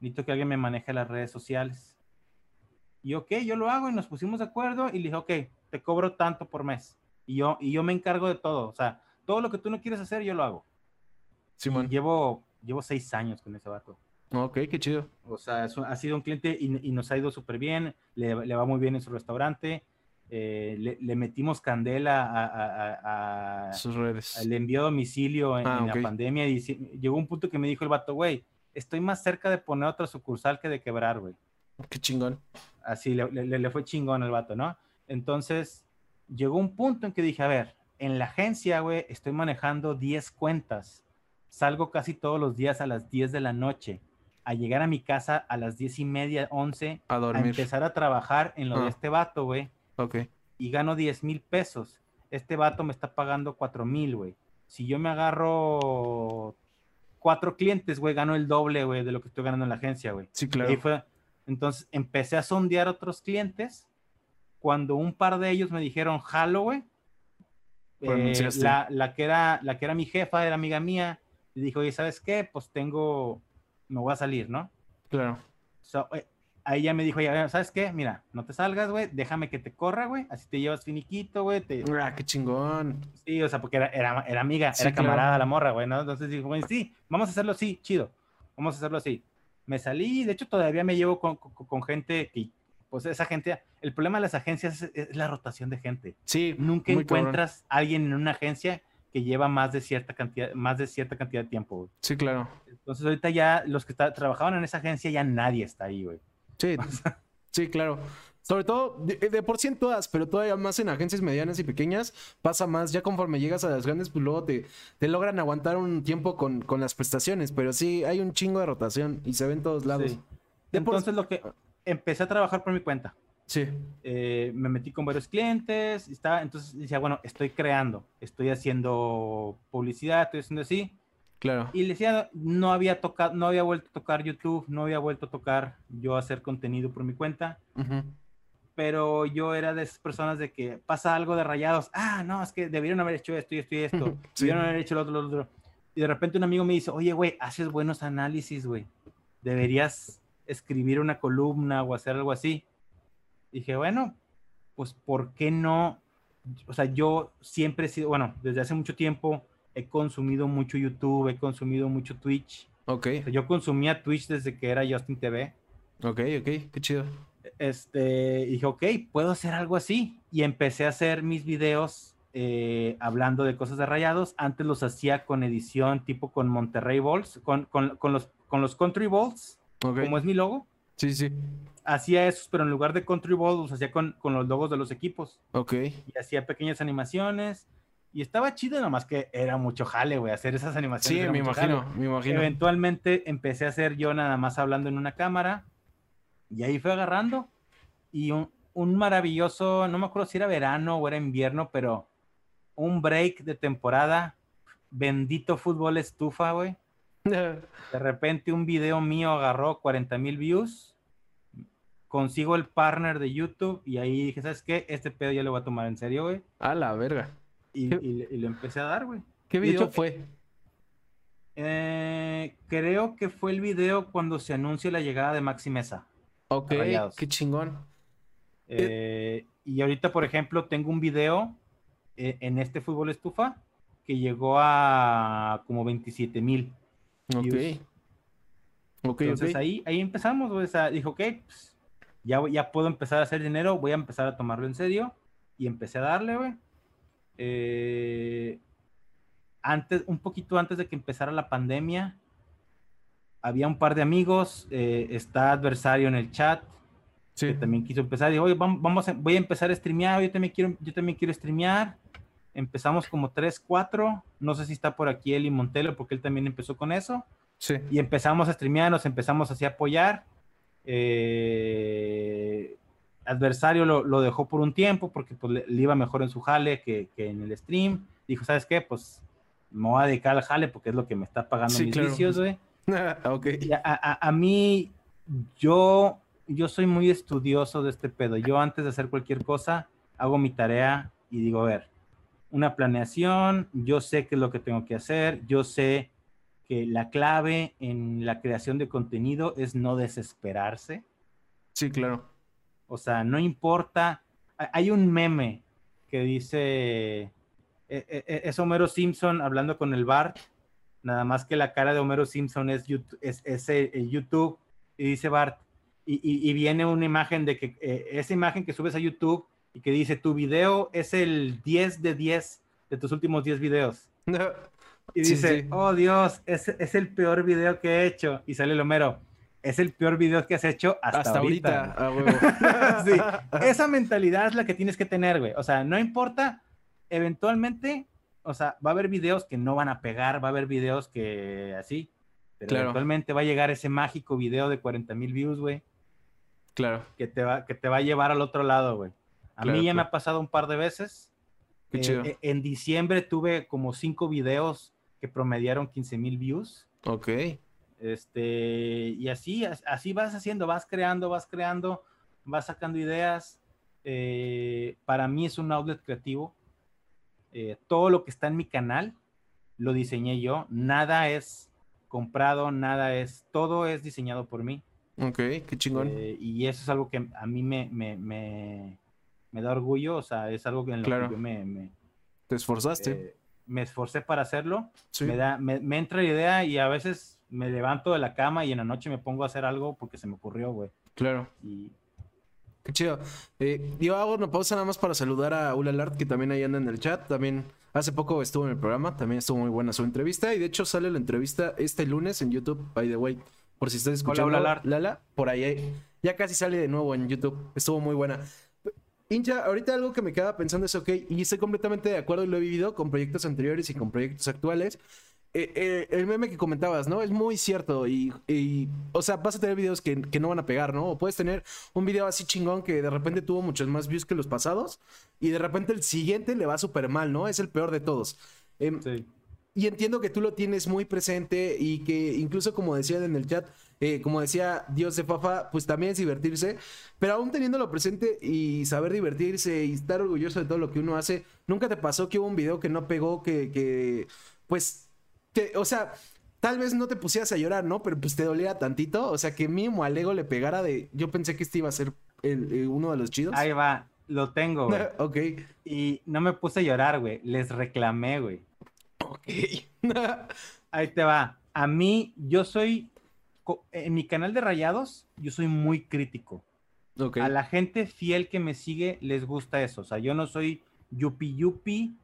Necesito que alguien me maneje las redes sociales. Y ok, yo lo hago y nos pusimos de acuerdo y le dije, ok, te cobro tanto por mes. Y yo, y yo me encargo de todo. O sea, todo lo que tú no quieres hacer, yo lo hago. Simón. llevo, llevo seis años con ese vato. Ok, qué chido. O sea, ha sido un cliente y, nos ha ido súper bien. Le, va muy bien en su restaurante. Eh, le, metimos candela a, sus redes. Le envió domicilio en, ah, la pandemia y llegó un punto que me dijo el vato, güey, estoy más cerca de poner otra sucursal que de quebrar, güey. Qué chingón así le, le, fue chingón al vato, ¿no? Entonces, llegó un punto en que dije, a ver, en la agencia, güey, estoy manejando 10 cuentas. Salgo casi todos los días a las 10 de la noche. A llegar a mi casa a las 10 y media, 11. A dormir. A empezar a trabajar en lo de ah. este vato, güey. Ok. Y gano 10 mil pesos. Este vato me está pagando 4 mil, güey. Si yo me agarro cuatro clientes, güey, gano el doble, güey, de lo que estoy ganando en la agencia, güey. Sí, claro. Y fue, entonces empecé a sondear otros clientes. Cuando un par de ellos me dijeron, güey. Eh, la, que era, la que era mi jefa, era amiga mía, y dijo, oye, ¿sabes qué? Pues tengo, me voy a salir, ¿no? Claro. Eh, ahí ya me dijo, ya, ¿sabes qué? Mira, no te salgas, güey, déjame que te corra, güey, así te llevas finiquito, güey. Te... Ah, qué chingón. Sí, o sea, porque era, era, amiga, era camarada la morra, güey, ¿no? Entonces dijo, güey, sí, vamos a hacerlo así, chido, vamos a hacerlo así me salí, de hecho todavía me llevo con, gente que, pues esa gente, el problema de las agencias es, la rotación de gente. Sí. Nunca encuentras a alguien en una agencia que lleva más de cierta cantidad, más de cierta cantidad de tiempo, güey. Sí, claro. Entonces ahorita ya los que está- trabajaban en esa agencia ya nadie está ahí, güey. Sí, sí, claro. Sobre todo, de, de por sí en todas, pero todavía más en agencias medianas y pequeñas, pasa más. Ya conforme llegas a las grandes, pues luego te, te logran aguantar un tiempo con, con las prestaciones. Pero sí, hay un chingo de rotación y se ve en todos lados. Sí. De por- Entonces lo que empecé a trabajar por mi cuenta. Sí, eh, me metí con varios clientes, y estaba, entonces decía, bueno, estoy creando, estoy haciendo publicidad, estoy haciendo así. claro. Y le decía, no había tocado, no había vuelto a tocar YouTube, no había vuelto a tocar yo hacer contenido por mi cuenta, Ujú. Pero yo era de esas personas de que pasa algo de rayados, ah, no, es que debieron haber hecho esto y esto y esto, Sí. debieron haber hecho lo otro, lo otro. Y de repente un amigo me dice, oye, güey, haces buenos análisis, güey, deberías escribir una columna o hacer algo así. Dije, bueno, pues ¿por qué no? O sea, yo siempre he sido, bueno, desde hace mucho tiempo he consumido mucho YouTube, he consumido mucho Twitch. Ok, O sea, yo consumía Twitch desde que era Justin TV. ok, ok, qué chido. Este, dije, ok, puedo hacer algo así. Y empecé a hacer mis videos eh, hablando de cosas de rayados. Antes los hacía con edición tipo con Monterrey Balls, con, con, con los, con los Country Balls, Ok. como es mi logo. Sí, sí. Hacía esos, pero en lugar de Country Balls los hacía con, con los logos de los equipos. Ok. Y hacía pequeñas animaciones. Y estaba chido, nomás que era mucho jale, güey, hacer esas animaciones. Sí, me mucho jale. imagino, me imagino. Eventualmente empecé a hacer yo nada más hablando en una cámara y ahí fue agarrando y un, un maravilloso, no me acuerdo si era verano o era invierno, pero un break de temporada, bendito fútbol estufa, güey. De repente un video mío agarró 40 mil views, consigo el partner de YouTube y ahí dije, ¿sabes qué? Este pedo ya lo voy a tomar en serio, güey. A la verga. Y, lo empecé a dar, güey. ¿Qué De video hecho, fue? Eh, creo que fue el video cuando se anuncia la llegada de Maxi Mesa. Ok, Rayados. qué chingón. Eh, y ahorita, por ejemplo, tengo un video eh, en este fútbol estufa que llegó a como 27 mil. Ok. views. Ok, Entonces ahí, ahí empezamos, güey, o sea, dijo, ok, pues, ya, ya puedo empezar a hacer dinero, voy a empezar a tomarlo en serio. Y empecé a darle, güey. Eh, antes, un poquito antes de que empezara la pandemia, había un par de amigos, eh, está adversario en el chat, Sí. que también quiso empezar. Dijo, oye, vam- vamos a, voy a empezar a streamear, yo también quiero, yo también quiero streamear. Empezamos como 3, 4, no sé si está por aquí Eli Montelo, porque él también empezó con eso. Sí. Y empezamos a streamear, nos empezamos así a apoyar. Eh, adversario lo, lo dejó por un tiempo porque pues, le, le iba mejor en su jale que, que en el stream. Dijo, ¿sabes qué? Pues me voy a dedicar al jale porque es lo que me está pagando Sí, mis claro. vicios, güey. ok. Y a, a- a mí, yo, yo soy muy estudioso de este pedo. Yo antes de hacer cualquier cosa, hago mi tarea y digo, a ver, una planeación, yo sé qué es lo que tengo que hacer, yo sé que la clave en la creación de contenido es no desesperarse. Sí, claro. O sea, no importa. ha- Hay un meme que dice, e- e- e- es Homero Simpson hablando con el Bart, nada más que la cara de Homero Simpson es YouTube, es, es el- el YouTube y dice Bart, y, y- y viene una imagen de que eh, esa imagen que subes a YouTube y que dice, tu video es el 10 de 10 de tus últimos 10 videos. Y Sí, dice, sí. oh Dios, es, es el peor video que he hecho. Y sale el Homero, es el peor video que has hecho hasta, Hasta, ahorita. ahorita. a huevo. Sí, esa mentalidad es la que tienes que tener, güey. O sea, no importa, eventualmente, o sea, va a haber videos que no van a pegar, va a haber videos que así, pero Claro. eventualmente va a llegar ese mágico video de 40 mil views, güey, Claro. que te va, que te va a llevar al otro lado, güey. A Claro, mí ya me ha pasado un par de veces. Qué Eh, chido. eh, en diciembre tuve como cinco videos que promediaron 15 mil views. Ok. Este, y así, as- así vas haciendo, vas creando, vas creando, vas sacando ideas. Eh, para mí es un outlet creativo. Eh, todo lo que está en mi canal lo diseñé yo. Nada es comprado, nada es, todo es diseñado por mí. Ok, qué chingón. Eh, y eso es algo que a mí me, me, me, me da orgullo, o sea, es algo que en lo Claro. que yo me, Te esforzaste. eh, me esforcé para hacerlo sí. me, da, me, me entra la idea y a veces me levanto de la cama y en la noche me pongo a hacer algo porque se me ocurrió, güey. Claro. Y, Qué chido. Eh, yo hago una pausa nada más para saludar a Ulalart, que también ahí anda en el chat. También hace poco estuvo en el programa. También estuvo muy buena su entrevista. Y de hecho sale la entrevista este lunes en YouTube, by the way. Por si estás escuchando. Hola, Ulalart. Lala, por ahí. Ya casi sale de nuevo en YouTube. Estuvo muy buena. Hincha, ahorita algo que me queda pensando es, ok, y estoy completamente de acuerdo y lo he vivido con proyectos anteriores y con proyectos actuales. Eh, eh, el meme que comentabas, ¿no? Es muy cierto y, y, o sea, vas a tener videos que, que, no van a pegar, ¿no? O puedes tener un video así chingón que de repente tuvo muchos más views que los pasados y de repente el siguiente le va súper mal, ¿no? Es el peor de todos. Eh, sí. Y entiendo que tú lo tienes muy presente y que incluso como decían en el chat, eh, como decía Dios de Fafa, pues también es divertirse, pero aún teniéndolo presente y saber divertirse y estar orgulloso de todo lo que uno hace, ¿nunca te pasó que hubo un video que no pegó, que, que pues que, o sea, tal vez no te pusieras a llorar, ¿no? Pero pues te dolía tantito. O sea, que mínimo al ego le pegara de. Yo pensé que este iba a ser el, el, uno de los chidos. Ahí va, lo tengo, güey. ok. Y no me puse a llorar, güey. Les reclamé, güey. Ok. Ahí te va. A mí, yo soy. En mi canal de rayados, yo soy muy crítico. Okay. A la gente fiel que me sigue les gusta eso. O sea, yo no soy yupi yupi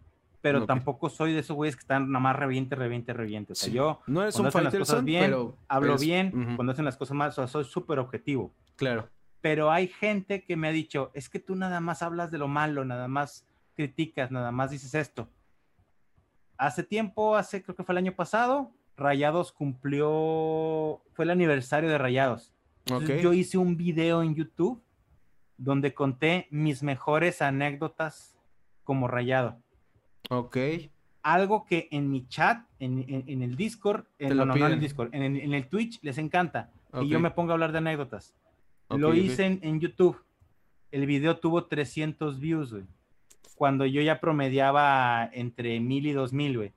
pero okay. tampoco soy de esos güeyes que están nada más reviente, reviente, reviente. O sea, sí. yo no eres un fighter son, bien, pero hablo bien, uh -huh. cuando hacen las cosas mal, o sea, soy súper objetivo. Claro. Pero hay gente que me ha dicho, es que tú nada más hablas de lo malo, nada más criticas, nada más dices esto. Hace tiempo, hace creo que fue el año pasado, Rayados cumplió, fue el aniversario de Rayados. Okay. Yo hice un video en YouTube donde conté mis mejores anécdotas como rayado. Ok. Algo que en mi chat, en, en, en el Discord, en, no, no, no, en el Discord, en, en, el Twitch les encanta. Okay. Y yo me pongo a hablar de anécdotas. Okay, Lo hice okay. en, YouTube. El video tuvo 300 views, güey. Cuando yo ya promediaba entre 1000 y 2000, güey.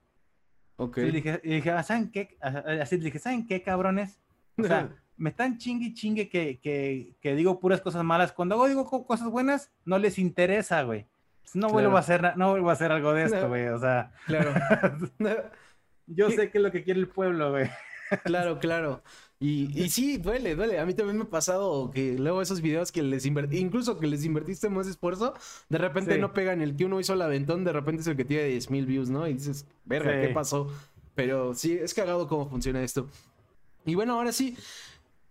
Ok. Y dije, y dije, ¿saben qué? Así dije, ¿saben qué, cabrones? O sea, me están chingue y chingue que, que, que, digo puras cosas malas. Cuando hago digo cosas buenas, no les interesa, güey. No claro. vuelvo a hacer, no vuelvo a hacer algo de esto, güey. O sea, claro. yo sé que es lo que quiere el pueblo, güey. Claro, claro. Y, y, sí, duele, duele. A mí también me ha pasado que luego esos videos que les invertí, incluso que les invertiste más esfuerzo, de repente sí. no pegan el que uno hizo el aventón, de repente es el que tiene 10 mil views, ¿no? Y dices, verga, sí. ¿qué pasó? Pero sí, es cagado cómo funciona esto. Y bueno, ahora sí,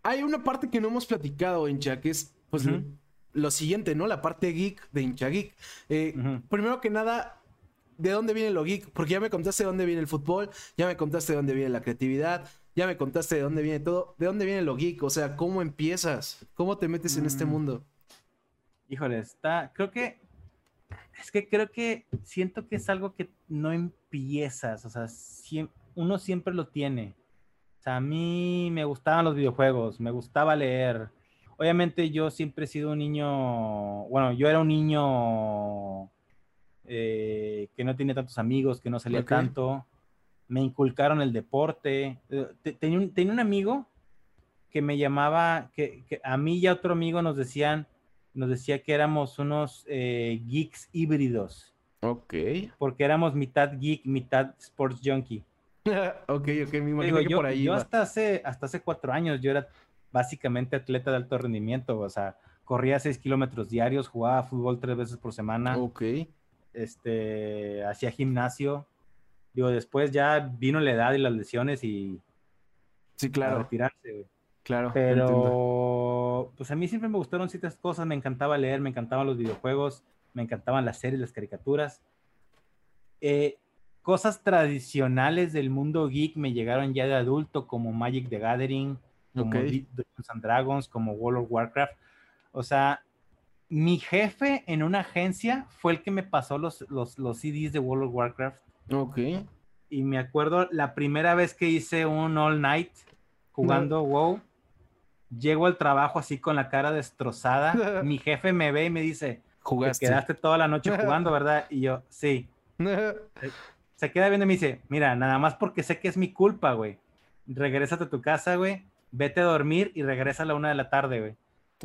hay una parte que no hemos platicado, hincha, que es, pues, uh -huh. Lo siguiente, ¿no? La parte geek de hincha geek. Eh, uh -huh. Primero que nada, ¿de dónde viene lo geek? Porque ya me contaste de dónde viene el fútbol, ya me contaste de dónde viene la creatividad, ya me contaste de dónde viene todo. ¿De dónde viene lo geek? O sea, ¿cómo empiezas? ¿Cómo te metes en este mundo? Híjole, está. Creo que. Es que creo que siento que es algo que no empiezas. O sea, siempre, uno siempre lo tiene. O sea, a mí me gustaban los videojuegos, me gustaba leer. Obviamente, yo siempre he sido un niño. Bueno, yo era un niño. Eh, que no tenía tantos amigos, que no salía okay. tanto me inculcaron el deporte. Tenía un, tenía un amigo que me llamaba, que, que, a mí y a otro amigo nos decían, nos decía que éramos unos eh, geeks híbridos. Ok. Porque éramos mitad geek, mitad sports junkie. ok, ok, me imagino Digo, que yo, por ahí. Yo iba. hasta hace, hasta hace cuatro años yo era básicamente atleta de alto rendimiento, o sea, corría seis kilómetros diarios, jugaba fútbol tres veces por semana. Ok. Este, hacía gimnasio Digo, después ya vino la edad y las lesiones y. Sí, claro. A retirarse, güey. Claro. Pero, entiendo. pues a mí siempre me gustaron ciertas cosas. Me encantaba leer, me encantaban los videojuegos, me encantaban las series, las caricaturas. Eh, cosas tradicionales del mundo geek me llegaron ya de adulto, como Magic the Gathering, como okay. Dungeons and Dragons, como World of Warcraft. O sea, mi jefe en una agencia fue el que me pasó los, los, los CDs de World of Warcraft. Ok. Y me acuerdo la primera vez que hice un all night jugando no. WoW, llego al trabajo así con la cara destrozada. Mi jefe me ve y me dice, ¿Jugaste? Te quedaste toda la noche jugando, ¿verdad? Y yo, sí. Se queda viendo y me dice, mira, nada más porque sé que es mi culpa, güey. Regrésate a tu casa, güey. Vete a dormir y regresa a la una de la tarde, güey.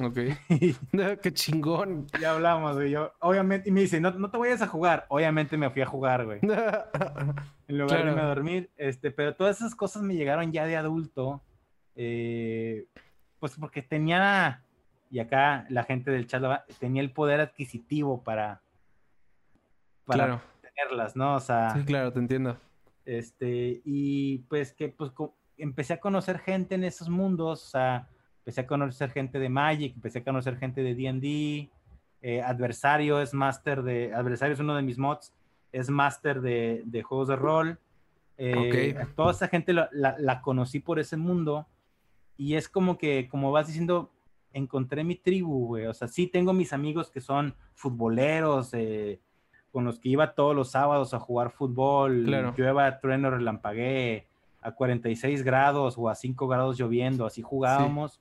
Ok. Qué chingón. Ya hablamos, güey. Yo, obviamente, y me dice, no, no te vayas a jugar. Obviamente me fui a jugar, güey. en lugar claro. de irme a dormir. Este, pero todas esas cosas me llegaron ya de adulto. Eh, pues porque tenía, y acá la gente del chat tenía el poder adquisitivo para, para tenerlas, ¿no? O sea, sí, claro, te entiendo. Este, y pues que pues empecé a conocer gente en esos mundos, o sea, empecé a conocer gente de Magic, empecé a conocer gente de D&D, eh, Adversario es máster de, Adversario es uno de mis mods, es máster de, de, juegos de rol. Eh, toda esa gente la, la, conocí por ese mundo y es como que, como vas diciendo, encontré mi tribu, güey. O sea, sí tengo mis amigos que son futboleros, eh, con los que iba todos los sábados a jugar fútbol. Claro. Llueva, trueno, relampagué a 46 grados o a 5 grados lloviendo, así jugábamos.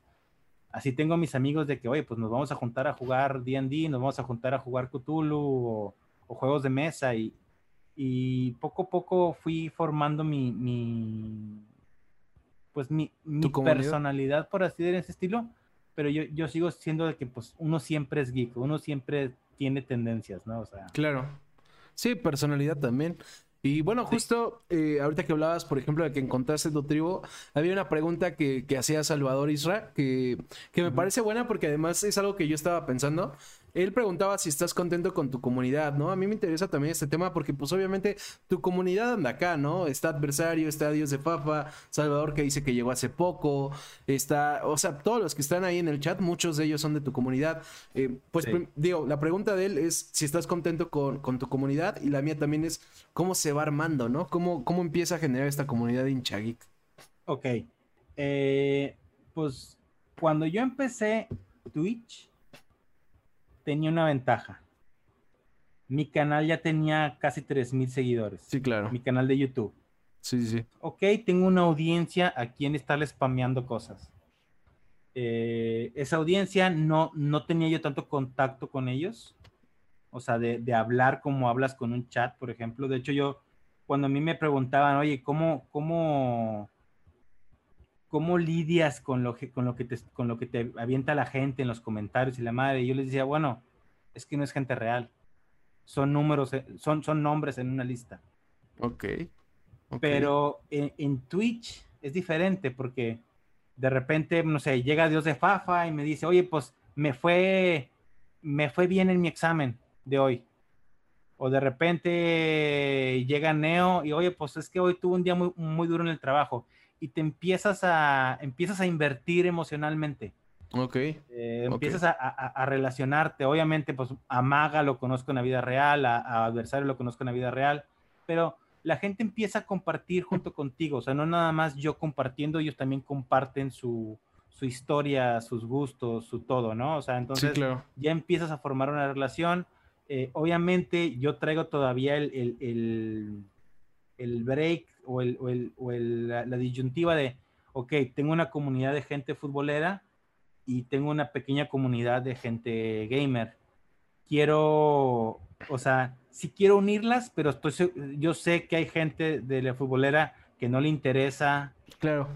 Así tengo mis amigos de que, oye, pues nos vamos a juntar a jugar D&D, nos vamos a juntar a jugar Cthulhu o, juegos de mesa y, y, poco a poco fui formando mi, mi pues mi, mi personalidad, por así decirlo, en ese estilo, pero yo, yo sigo siendo de que pues uno siempre es geek, uno siempre tiene tendencias, ¿no? O sea. Claro. Sí, personalidad también. Y bueno, justo eh, ahorita que hablabas, por ejemplo, de que encontraste tu tribu, había una pregunta que, que hacía Salvador Isra, que, que me parece buena porque además es algo que yo estaba pensando. Él preguntaba si estás contento con tu comunidad, ¿no? A mí me interesa también este tema porque pues obviamente tu comunidad anda acá, ¿no? Está Adversario, está Dios de Fafa, Salvador que dice que llegó hace poco, está, o sea, todos los que están ahí en el chat, muchos de ellos son de tu comunidad. Eh, pues digo, la pregunta de él es si estás contento con, con, tu comunidad y la mía también es cómo se va armando, ¿no? ¿Cómo, cómo empieza a generar esta comunidad de hinchageek? Ok. Eh, pues cuando yo empecé Twitch, tenía una ventaja. Mi canal ya tenía casi 3.000 seguidores. Sí, claro. Mi canal de YouTube. Sí, sí. Ok, tengo una audiencia a quien estarle spameando cosas. Eh, esa audiencia no, no tenía yo tanto contacto con ellos. O sea, de, de, hablar como hablas con un chat, por ejemplo. De hecho, yo, cuando a mí me preguntaban, oye, ¿cómo, cómo, cómo lidias con lo que, con lo que, te, con lo que te avienta la gente en los comentarios y la madre. Y yo les decía, bueno, es que no es gente real. Son números, eh, son, son nombres en una lista. Ok. Pero en, Twitch es diferente porque de repente, no sé, llega Dios de Fafa y me dice, oye, pues me fue, me fue bien en mi examen de hoy. O de repente llega Neo y, oye, pues es que hoy tuve un día muy, muy duro en el trabajo y te empiezas a, empiezas a invertir emocionalmente. Ok. Eh, empiezas A, relacionarte. Obviamente, pues a Maga lo conozco en la vida real, a, Adversario lo conozco en la vida real, pero la gente empieza a compartir junto contigo. O sea, no nada más yo compartiendo, ellos también comparten su, su historia, sus gustos, su todo, ¿no? O sea, entonces ya empiezas a formar una relación. Eh, obviamente, yo traigo todavía el, el, el break o, el, o, el, o la, disyuntiva de, ok, tengo una comunidad de gente futbolera y tengo una pequeña comunidad de gente gamer. Quiero, o sea, sí quiero unirlas, pero estoy, yo sé que hay gente de la futbolera que no le interesa claro.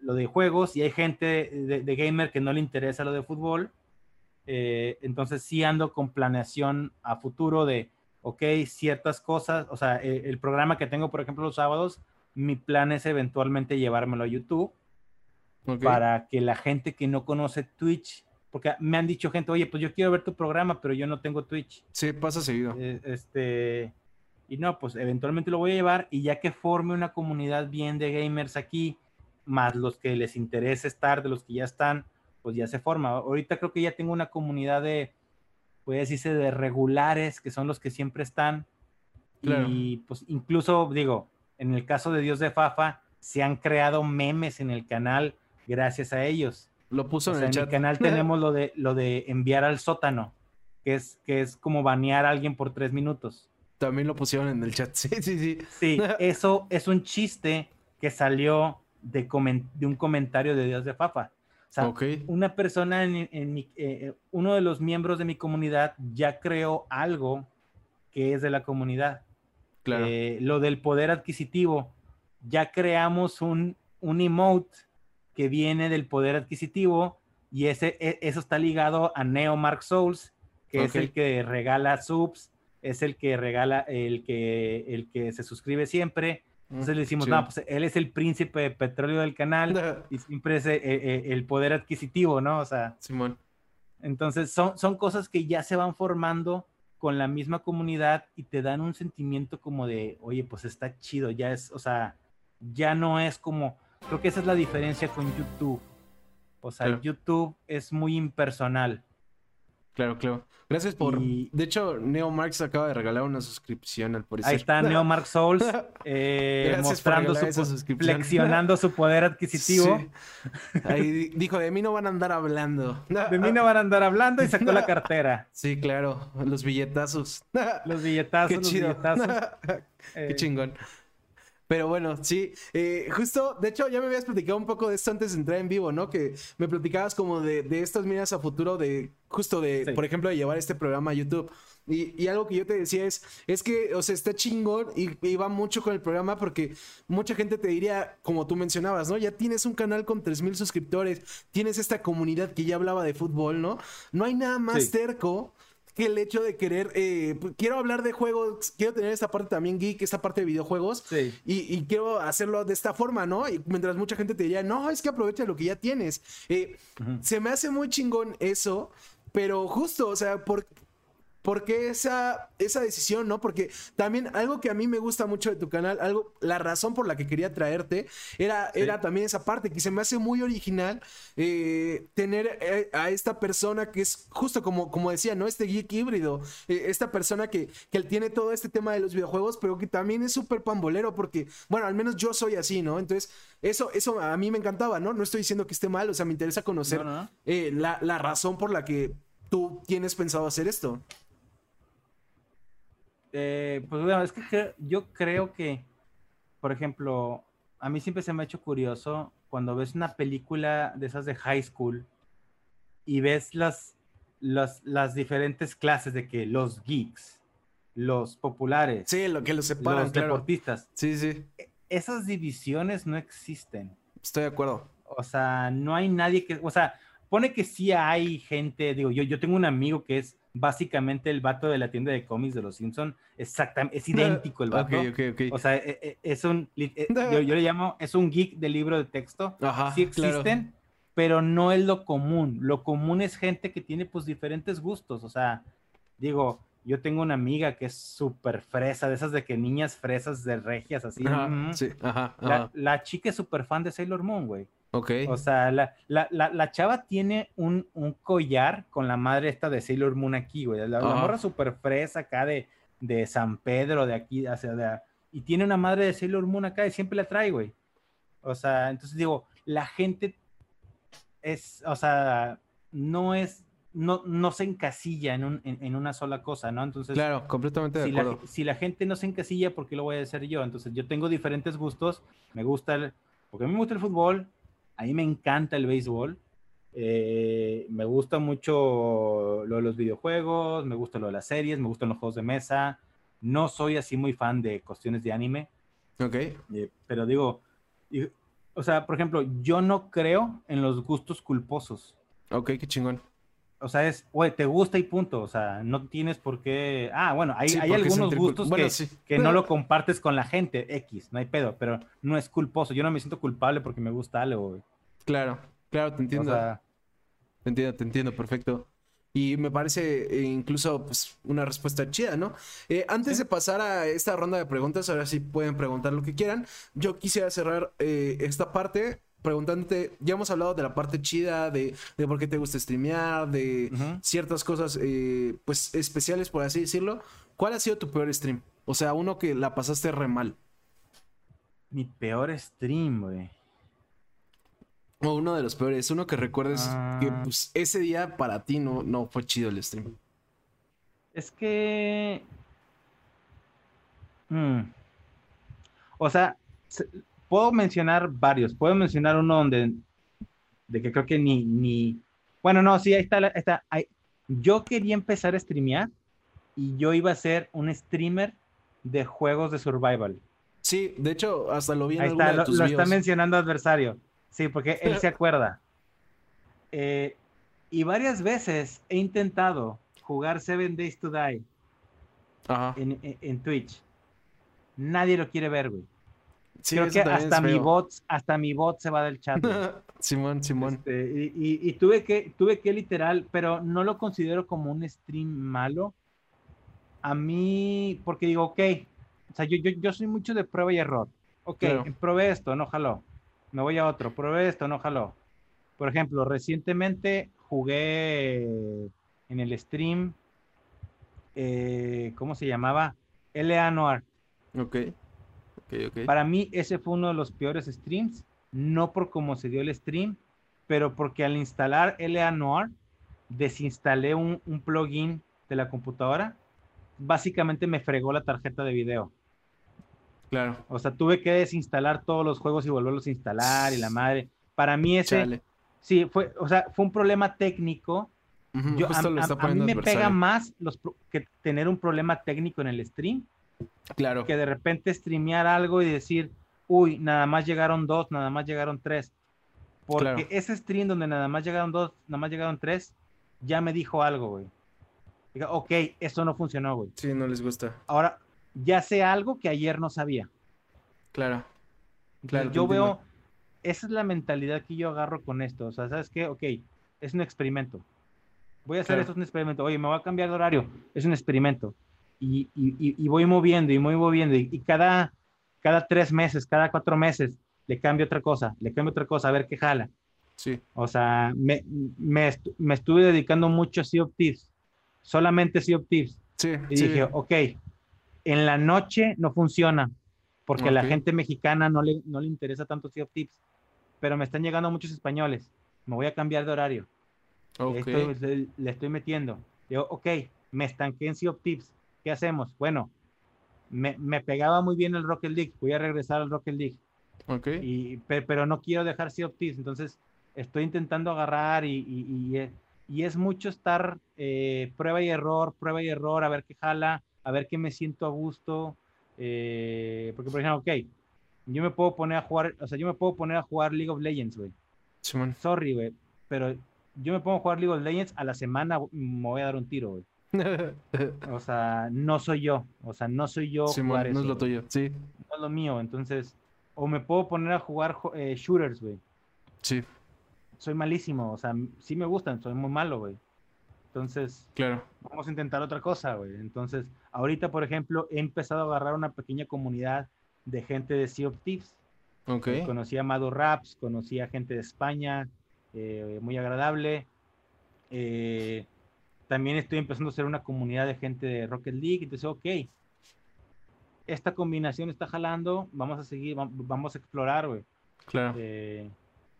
lo de juegos y hay gente de, gamer que no le interesa lo de fútbol. Eh, entonces sí ando con planeación a futuro de, ok, ciertas cosas, o sea, e, el, programa que tengo, por ejemplo, los sábados, mi plan es eventualmente llevármelo a YouTube para que la gente que no conoce Twitch, porque me han dicho gente, oye, pues yo quiero ver tu programa, pero yo no tengo Twitch. Sí, pasa seguido. Eh, este, y no, pues eventualmente lo voy a llevar y ya que forme una comunidad bien de gamers aquí, más los que les interese estar, de los que ya están, pues ya se forma. Ahorita creo que ya tengo una comunidad de puede decirse de regulares, que son los que siempre están. Y pues incluso, digo, en el caso de Dios de Fafa, se han creado memes en el canal gracias a ellos. Lo puso en el chat. En el canal tenemos lo de, lo de enviar al sótano, que es, que es como banear a alguien por tres minutos. También lo pusieron en el chat, sí, sí, sí. Sí, eso es un chiste que salió de, de un comentario de Dios de Fafa una persona en, mi, eh, uno de los miembros de mi comunidad ya creó algo que es de la comunidad. Claro. Eh, lo del poder adquisitivo, ya creamos un, un emote que viene del poder adquisitivo y ese, e, eso está ligado a Neo Mark Souls, que es el que regala subs, es el que regala, el que, el que se suscribe siempre entonces le decimos, no, pues él es el príncipe de petróleo del canal y siempre es eh, eh, el poder adquisitivo, ¿no? O sea. Simón. Entonces, son, son cosas que ya se van formando con la misma comunidad y te dan un sentimiento como de, oye, pues está chido, ya es, o sea, ya no es como, creo que esa es la diferencia con YouTube. O sea, YouTube es muy impersonal. Claro, claro. Gracias por. De hecho, Neo Marx acaba de regalar una suscripción al parecer. Ahí está Neo Marx Souls eh, mostrando su flexionando su poder adquisitivo. Ahí dijo: De mí no van a andar hablando. De mí no van a andar hablando y sacó la cartera. Sí, claro. Los billetazos. Los billetazos, Qué los billetazos. Qué chingón. Pero bueno, sí, eh, justo, de hecho ya me habías platicado un poco de esto antes de entrar en vivo, ¿no? Que me platicabas como de, de estas miras a futuro, de justo de, por ejemplo, de llevar este programa a YouTube. Y, y, algo que yo te decía es, es que, o sea, está chingón y, va mucho con el programa porque mucha gente te diría, como tú mencionabas, ¿no? Ya tienes un canal con 3000 suscriptores, tienes esta comunidad que ya hablaba de fútbol, ¿no? No hay nada más terco que el hecho de querer, eh, pues, quiero hablar de juegos, quiero tener esta parte también geek, esta parte de videojuegos, y, quiero hacerlo de esta forma, ¿no? Y mientras mucha gente te diría, no, es que aprovecha lo que ya tienes. Eh, se me hace muy chingón eso, pero justo, o sea, por, ¿Por qué esa, esa decisión, no? Porque también algo que a mí me gusta mucho de tu canal, algo, la razón por la que quería traerte, era, era también esa parte que se me hace muy original eh, tener eh, a esta persona que es justo como, como decía, ¿no? Este geek híbrido, eh, esta persona que, que tiene todo este tema de los videojuegos, pero que también es súper pambolero, porque, bueno, al menos yo soy así, ¿no? Entonces, eso, eso a mí me encantaba, ¿no? No estoy diciendo que esté mal, o sea, me interesa conocer la, la razón por la que tú tienes pensado hacer esto. Eh, pues bueno, es que yo creo que, por ejemplo, a mí siempre se me ha hecho curioso cuando ves una película de esas de high school y ves las, las, las diferentes clases de que los geeks, los populares, sí, lo que los separan, los deportistas. Sí, sí. E, esas divisiones no existen. Estoy de acuerdo. O sea, no hay nadie que, o sea, pone que sí hay gente, digo, yo, yo tengo un amigo que es básicamente el vato de la tienda de cómics de los Simpson, exactamente, es idéntico el vato. O sea, e, e, es un, eh, yo, le llamo, es un geek de libro de texto. Ajá, sí existen, pero no es lo común. Lo común es gente que tiene pues diferentes gustos. O sea, digo, yo tengo una amiga que es súper fresa, de esas de que niñas fresas de regias, así. sí, ajá, La, la, chica es súper fan de Sailor Moon, güey. Ok. O sea, la, la, la, chava tiene un, un, collar con la madre esta de Sailor Moon aquí, güey. La, morra súper fresa acá de, de San Pedro, de aquí, hacia de, y tiene una madre de Sailor Moon acá y siempre la trae, güey. O sea, entonces digo, la gente es, o sea, no es, no, no se encasilla en, un, en, una sola cosa, ¿no? Entonces, claro, completamente de si acuerdo. La, si la gente no se encasilla, ¿por qué lo voy a hacer yo? Entonces, yo tengo diferentes gustos, me gusta el, porque a mí me gusta el fútbol, a mí me encanta el béisbol. Eh, me gusta mucho lo de los videojuegos, me gusta lo de las series, me gustan los juegos de mesa. No soy así muy fan de cuestiones de anime. Ok. Eh, pero digo, o sea, por ejemplo, yo no creo en los gustos culposos. Ok, qué chingón. O sea, es, oye, te gusta y punto. O sea, no tienes por qué. Ah, bueno, hay, hay algunos gustos que, que, no lo compartes con la gente, X, no hay pedo, pero no es culposo. Yo no me siento culpable porque me gusta algo, Claro, claro, te entiendo. Te entiendo, te entiendo, perfecto. Y me parece eh, incluso pues, una respuesta chida, ¿no? Eh, antes de pasar a esta ronda de preguntas, ahora sí pueden preguntar lo que quieran. Yo quisiera cerrar eh, esta parte preguntándote, ya hemos hablado de la parte chida, de, de por qué te gusta streamear, de ciertas cosas, eh, pues, especiales, por así decirlo. ¿Cuál ha sido tu peor stream? O sea, uno que la pasaste re mal. Mi peor stream, güey. O uno de los peores, uno que recuerdes que ah. pues, ese día para ti no, no fue chido el stream. Es que... Mm. O sea, puedo mencionar varios. Puedo mencionar uno donde, de que creo que ni, ni, bueno, no, sí, ahí está, está yo quería empezar a streamear y yo iba a ser un streamer de juegos de survival. Sí, de hecho, hasta lo vi en Ahí está, lo, está mencionando adversario. Sí, porque él se acuerda. Eh, y varias veces he intentado jugar Seven Days to Die En, en, en, Twitch. Nadie lo quiere ver, güey. Sí, Creo que hasta mi bot, hasta mi bot se va del chat. Simón, Simón. Este, y, y- y tuve que, tuve que literal, pero no lo considero como un stream malo. A mí, porque digo, ok, o sea, yo, yo, yo soy mucho de prueba y error. Ok, Claro. probé esto, no jaló. Me voy a otro, probé esto, no jaló. Por ejemplo, recientemente jugué en el stream, eh, ¿cómo se llamaba? LA Noir. Ok. Para mí ese fue uno de los peores streams, no por cómo se dio el stream, pero porque al instalar LA Noir, desinstalé un, un plugin de la computadora, básicamente me fregó la tarjeta de video. Claro. O sea, tuve que desinstalar todos los juegos y volverlos a instalar y la madre. Para mí ese, Chale. sí, fue, o sea, fue un problema técnico. Ujú, Yo, a, a- a mí me pega más los, que tener un problema técnico en el stream Claro. que de repente streamear algo y decir, uy, nada más llegaron dos, nada más llegaron tres. Porque Claro. ese stream donde nada más llegaron dos, nada más llegaron tres, ya me dijo algo, güey. Diga, ok, eso no funcionó, güey. Sí, no les gusta. Ahora, ya sé algo que ayer no sabía. Claro. Claro, yo entiendo. veo, esa es la mentalidad que yo agarro con esto. O sea, ¿sabes qué? Ok, es un experimento. Voy a hacer Claro. esto, es un experimento. Oye, me voy a cambiar de horario. Es un experimento. Y, y- y- voy moviendo y voy moviendo. Y, y cada, cada tres meses, cada cuatro meses, le cambio otra cosa, le cambio otra cosa, a ver qué jala. Sí. O sea, me, me, estu- me estuve dedicando mucho a Sea of Thieves. Solamente Sea of Thieves. Sí. Y sí. dije, ok, en la noche no funciona, porque a la Ok. gente mexicana no le, no le interesa tanto Sea of Tips, pero me están llegando muchos españoles, me voy a cambiar de horario, Ok. Esto le, le estoy metiendo. Digo, ok, me estanqué en Sea of Tips, ¿qué hacemos? Bueno, me, me pegaba muy bien el Rocket League, voy a regresar al Rocket League, Ok. y, pe- pero no quiero dejar Sea of Thieves, entonces estoy intentando agarrar y, y- y, eh, y es mucho estar eh, prueba y error, prueba y error, a ver qué jala, a ver qué me siento a gusto, eh, porque por ejemplo, ok, yo me puedo poner a jugar, o sea, yo me puedo poner a jugar League of Legends, güey, sorry, güey, pero yo me pongo a jugar League of Legends, a la semana me voy a dar un tiro, güey. O sea, no soy yo, o sea, no soy yo Simón, jugar no eso, es lo tuyo. Sí. no es lo mío. Entonces, o me puedo poner a jugar eh, shooters, güey. Sí. Soy malísimo, o sea, sí me gustan, soy muy malo, güey. Entonces, Claro. vamos a intentar otra cosa, güey. Entonces, ahorita, por ejemplo, he empezado a agarrar una pequeña comunidad de gente de Sea of Thieves. Ok. Eh, Conocí a Mado Raps, conocí a gente de España, eh, muy agradable. Eh, también estoy empezando a hacer una comunidad de gente de Rocket League. Entonces, ok, esta combinación está jalando, vamos a seguir, vam- vamos a explorar, güey. Claro. Eh,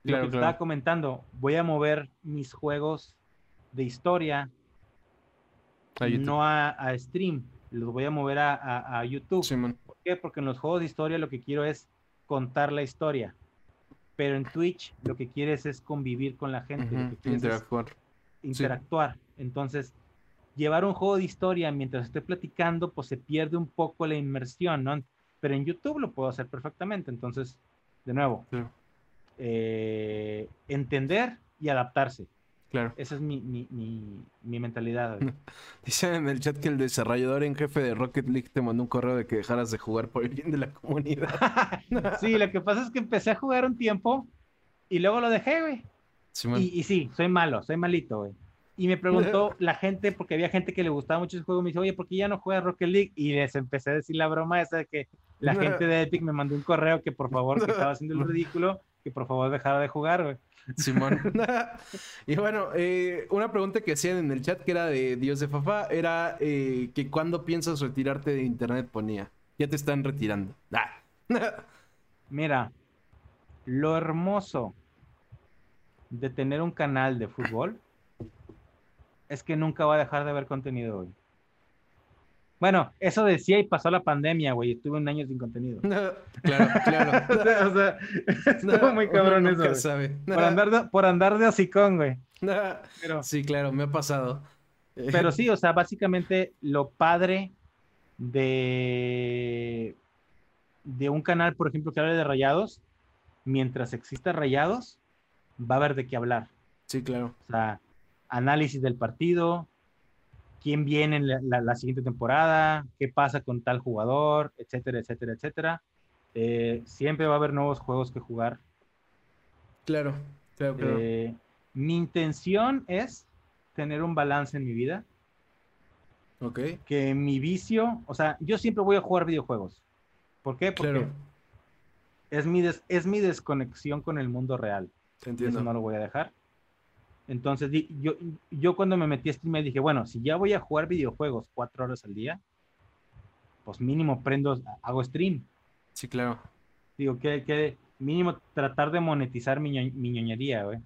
Claro, lo que claro. estaba comentando, voy a mover mis juegos de historia, A no a, a stream, los voy a mover a, a- YouTube. ¿Por qué? Porque en los juegos de historia lo que quiero es contar la historia. Pero en Twitch lo que quieres es convivir con la gente, lo Ujú, que quieres es Interactuar. interactuar. Entonces, llevar un juego de historia mientras estoy platicando, pues se pierde un poco la inmersión, ¿no? Pero en YouTube lo puedo hacer perfectamente. Entonces, de nuevo, Claro. eh, entender y adaptarse. Claro. Esa es mi, mi, mi, mi mentalidad. güey. Dicen en el chat que el desarrollador en jefe de Rocket League te mandó un correo de que dejaras de jugar por el bien de la comunidad. sí, lo que pasa es que empecé a jugar un tiempo y luego lo dejé, güey. Y, y sí, soy malo, soy malito, güey. Y me preguntó la gente, porque había gente que le gustaba mucho ese juego, me dice, oye, ¿por qué ya no juegas Rocket League? Y les empecé a decir la broma esa de que la gente de Epic me mandó un correo que por favor, que estaba haciendo el ridículo, que por favor dejara de jugar, güey. Simón. y bueno, eh, una pregunta que hacían en el chat que era de Dios de Fafá era eh, que cuando piensas retirarte de internet ponía. Ya te están retirando. Ah. Mira, lo hermoso de tener un canal de fútbol es que nunca va a dejar de haber contenido, güey. Bueno, eso decía y pasó la pandemia, güey. Estuve un año sin contenido. claro, claro. o sea, o sea, estuvo muy cabrón eso. nunca güey. sabe. Por andar de, por andar de hocicón, güey. Pero, Sí, claro, me ha pasado. pero sí, o sea, básicamente lo padre de, de un canal, por ejemplo, que hable de rayados, mientras exista rayados, va a haber de qué hablar. Sí, claro. O sea, análisis del partido, quién viene en la, la- la siguiente temporada, qué pasa con tal jugador, etcétera, etcétera, etcétera. Eh, siempre va a haber nuevos juegos que jugar. Claro, claro, claro. Eh, mi intención es tener un balance en mi vida. ok. Que mi vicio, o sea, yo siempre voy a jugar videojuegos. ¿Por qué? Porque Claro. es, mi des- es mi desconexión con el mundo real. Te entiendo. Eso no lo voy a dejar. Entonces, yo, yo cuando me metí a stream dije, bueno, si ya voy a jugar videojuegos cuatro horas al día, pues mínimo prendo, hago stream. Sí, claro. Digo, que, que mínimo tratar de monetizar mi, mi ñoñería, güey.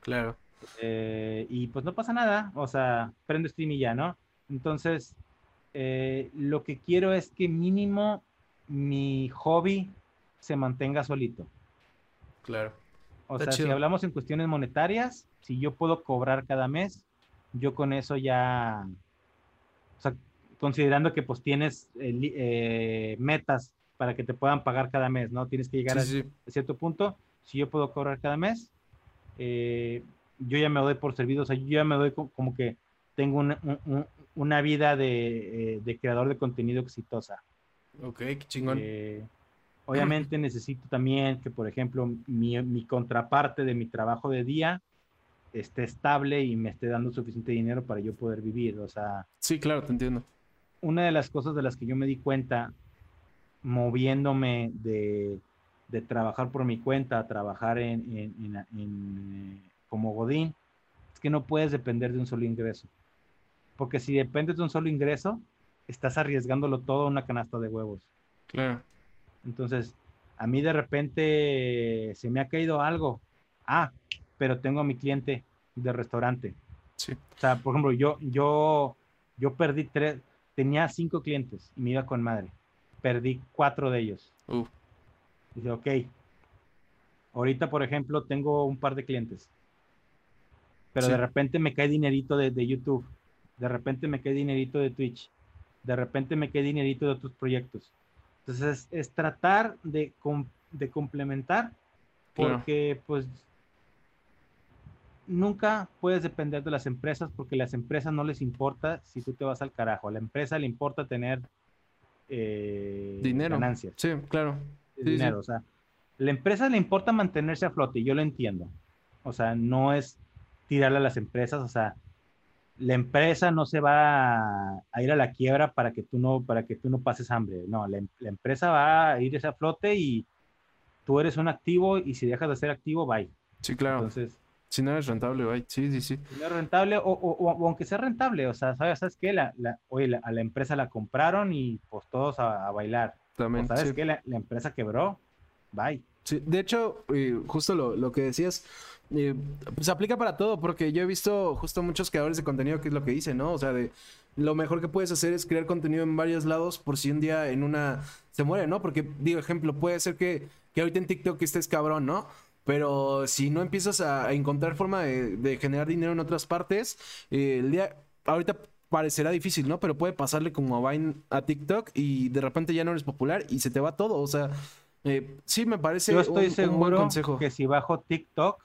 Claro. Eh, y pues no pasa nada, o sea, prendo stream y ya, ¿no? Entonces, eh, lo que quiero es que mínimo mi hobby se mantenga solito. Claro. O Está sea, si hablamos en cuestiones monetarias, si yo puedo cobrar cada mes, yo con eso ya, o sea, considerando que pues tienes eh, eh, metas para que te puedan pagar cada mes, ¿no? Tienes que llegar a, Sí, sí. a cierto punto, si yo puedo cobrar cada mes, eh, yo ya me doy por servido, o sea, yo ya me doy co- como que tengo una, un- un- una vida de, eh, de creador de contenido exitosa. Ok, qué chingón. Eh, obviamente necesito también que, por ejemplo, mi, mi contraparte de mi trabajo de día esté estable y me esté dando suficiente dinero para yo poder vivir. O sea, Sí, claro, te entiendo. una de las cosas de las que yo me di cuenta moviéndome de, de trabajar por mi cuenta a trabajar en, en- en- en, eh, como Godín, es que no puedes depender de un solo ingreso. Porque si dependes de un solo ingreso, estás arriesgándolo todo a una canasta de huevos. Claro. Entonces, a mí de repente se me ha caído algo. Ah, pero tengo a mi cliente de restaurante. Sí. O sea, por ejemplo, yo, yo, yo perdí tres, tenía cinco clientes y me iba con madre. Perdí cuatro de ellos. Uf. Dice, ok. Ahorita, por ejemplo, tengo un par de clientes. Pero Sí. de repente me cae dinerito de, de YouTube. De repente me cae dinerito de Twitch. De repente me cae dinerito de otros proyectos. Entonces, es, es tratar de, com- de complementar Claro. porque, pues, nunca puedes depender de las empresas porque las empresas no les importa si tú te vas al carajo. A la empresa le importa tener eh, Dinero. ganancias Sí, claro. sí. dinero. O sea, la empresa le importa mantenerse a flote, yo lo entiendo. O sea, no es tirarle a las empresas, o sea, la empresa no se va a, a ir a la quiebra para que tú no, para que tú no pases hambre. No, la, em- la empresa va a ir a flote y tú eres un activo y si dejas de ser activo, bye. Sí, claro. Entonces, si no eres rentable, bye. Sí, sí, sí. si no es rentable o, o- o- o aunque sea rentable, o sea, ¿sabes, ¿sabes qué? La, la- oye, la- a la empresa la compraron y pues todos a, a bailar. O, También. ¿Sabes sí. qué? La, la empresa quebró, bye. Sí, de hecho, eh, justo lo, lo que decías, eh, pues aplica para todo, porque yo he visto justo muchos creadores de contenido que es lo que dicen, ¿no? O sea, de lo mejor que puedes hacer es crear contenido en varios lados por si un día en una se muere, ¿no? Porque, digo, ejemplo, puede ser que, que ahorita en TikTok estés cabrón, ¿no? Pero si no empiezas a, encontrar forma de, de generar dinero en otras partes, eh, el día, ahorita parecerá difícil, ¿no? Pero puede pasarle como a Vine a TikTok y de repente ya no eres popular y se te va todo, o sea... eh, sí, me parece Yo estoy un- un, buen seguro consejo. que si bajo TikTok,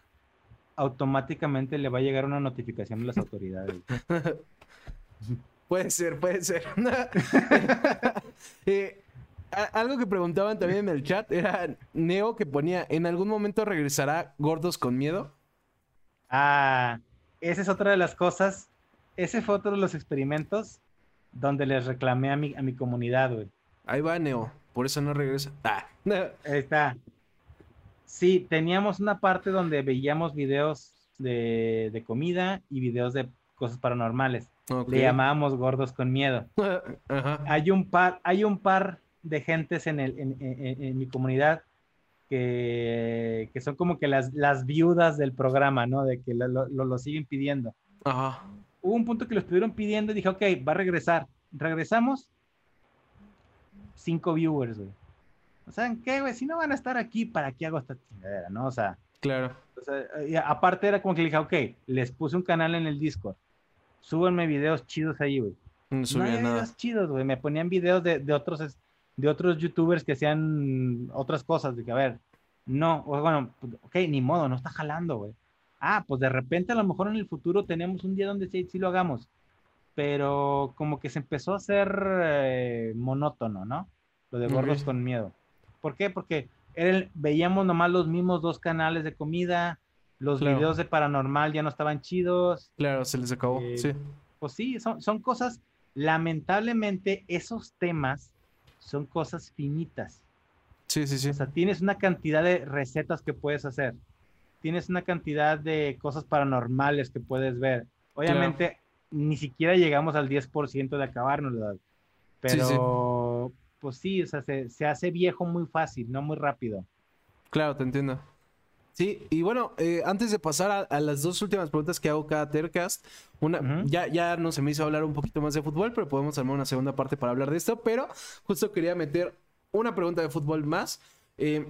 automáticamente le va a llegar una notificación a las autoridades. Puede ser, puede ser. Eh, algo que preguntaban también en el chat era Neo que ponía, ¿en algún momento regresará Gordos con Miedo? Ah, esa es otra de las cosas. Ese fue otro de los experimentos donde les reclamé a mi, a mi comunidad, güey. Ahí va Neo, por eso no regresa. Ah. Ahí está. Sí, teníamos una parte donde veíamos videos de, de comida y videos de cosas paranormales. Ok. Le llamábamos gordos con miedo. Ajá. hay un par, hay un par de gentes en, el, en, en- en mi comunidad que, que son como que las, las viudas del programa, ¿no? De que lo, lo- lo- siguen pidiendo. Ajá. Hubo un punto que lo estuvieron pidiendo y dije, ok, va a regresar. Regresamos. Cinco viewers, güey. O sea, ¿en qué, güey? Si no van a estar aquí, ¿para qué hago esta chingadera, no? O sea, Claro. o sea, aparte era como que le dije, ok, les puse un canal en el Discord. Súbanme videos chidos ahí, güey. No subía nada. videos chidos, güey. Me ponían videos de, de otros de otros youtubers que hacían otras cosas. De que, a ver, no, bueno, ok, ni modo, no está jalando, güey. Ah, pues de repente a lo mejor en el futuro tenemos un día donde sí, sí lo hagamos. Pero como que se empezó a hacer eh, monótono, ¿no? Lo de gordos con miedo. ¿Por qué? Porque el- veíamos nomás los mismos dos canales de comida, los Claro. videos de paranormal ya no estaban chidos. Claro, se les acabó. Eh, sí. Pues sí, son, son cosas, lamentablemente esos temas son cosas finitas. Sí, sí, sí. O sea, tienes una cantidad de recetas que puedes hacer. Tienes una cantidad de cosas paranormales que puedes ver. Obviamente, ni siquiera llegamos al 10% de acabarnos, ¿verdad? Sí, sí. Pero, pues sí, o sea, se, se hace viejo muy fácil, no muy rápido. Claro, te entiendo. Sí, y bueno, eh, antes de pasar a, a las dos últimas preguntas que hago cada Tercast, una, ya, ya no se me hizo hablar un poquito más de fútbol, pero podemos armar una segunda parte para hablar de esto, pero justo quería meter una pregunta de fútbol más. Eh,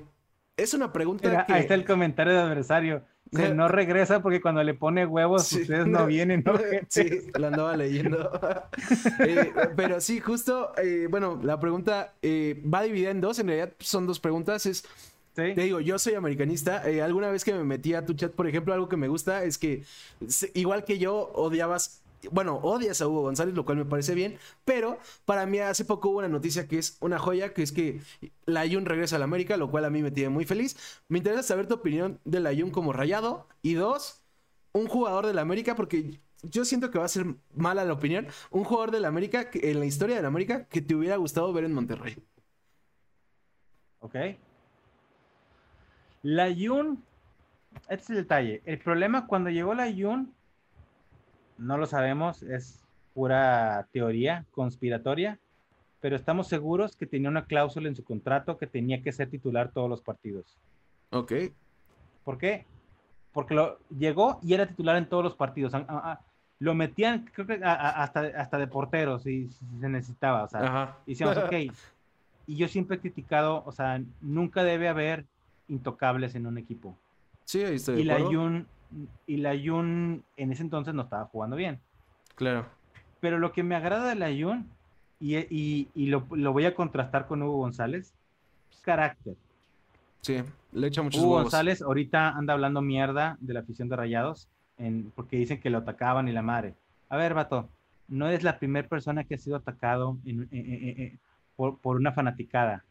es una pregunta Mira, que... Ahí está el comentario de adversario. Dice, no regresa porque cuando le pone huevos, Sí. ustedes no vienen, ¿no? Sí, la andaba leyendo. Eh, pero sí, justo, eh, bueno, la pregunta eh, va dividida en dos, en realidad son dos preguntas, es... Sí. Te digo, yo soy americanista. eh, alguna vez que me metí a tu chat, por ejemplo, algo que me gusta es que, igual que yo, odiabas. Bueno, odias a Hugo González, lo cual me parece bien. Pero para mí, hace poco hubo una noticia que es una joya, que es que la regresa a la América, lo cual a mí me tiene muy feliz. Me interesa saber tu opinión de la Jun como rayado. Y dos, un jugador de la América, porque yo siento que va a ser mala la opinión. Un jugador de la América, en la historia de la América, que te hubiera gustado ver en Monterrey. Ok. La Yun, este es el detalle. El problema cuando llegó la Yun, no lo sabemos, es pura teoría conspiratoria, pero estamos seguros que tenía una cláusula en su contrato que tenía que ser titular todos los partidos. Ok. ¿Por qué? Porque lo, llegó y era titular en todos los partidos. A- a- a- lo metían, creo que a- hasta, hasta de portero, si, si se necesitaba. O sea, Ajá. y decíamos, ok. Y yo siempre he criticado, o sea, nunca debe haber intocables en un equipo. Sí, ahí estoy de Y la. Jun, y la Jun en ese entonces no estaba jugando bien. Claro. Pero lo que me agrada de la Jun, y, y, y lo, lo voy a contrastar con Hugo González, carácter. Sí, le echa muchos Hugo huevos. González ahorita anda hablando mierda de la afición de Rayados, en, porque dicen que lo atacaban y la madre. A ver, vato, no es la primera persona que ha sido atacado en- en- por, por una fanaticada.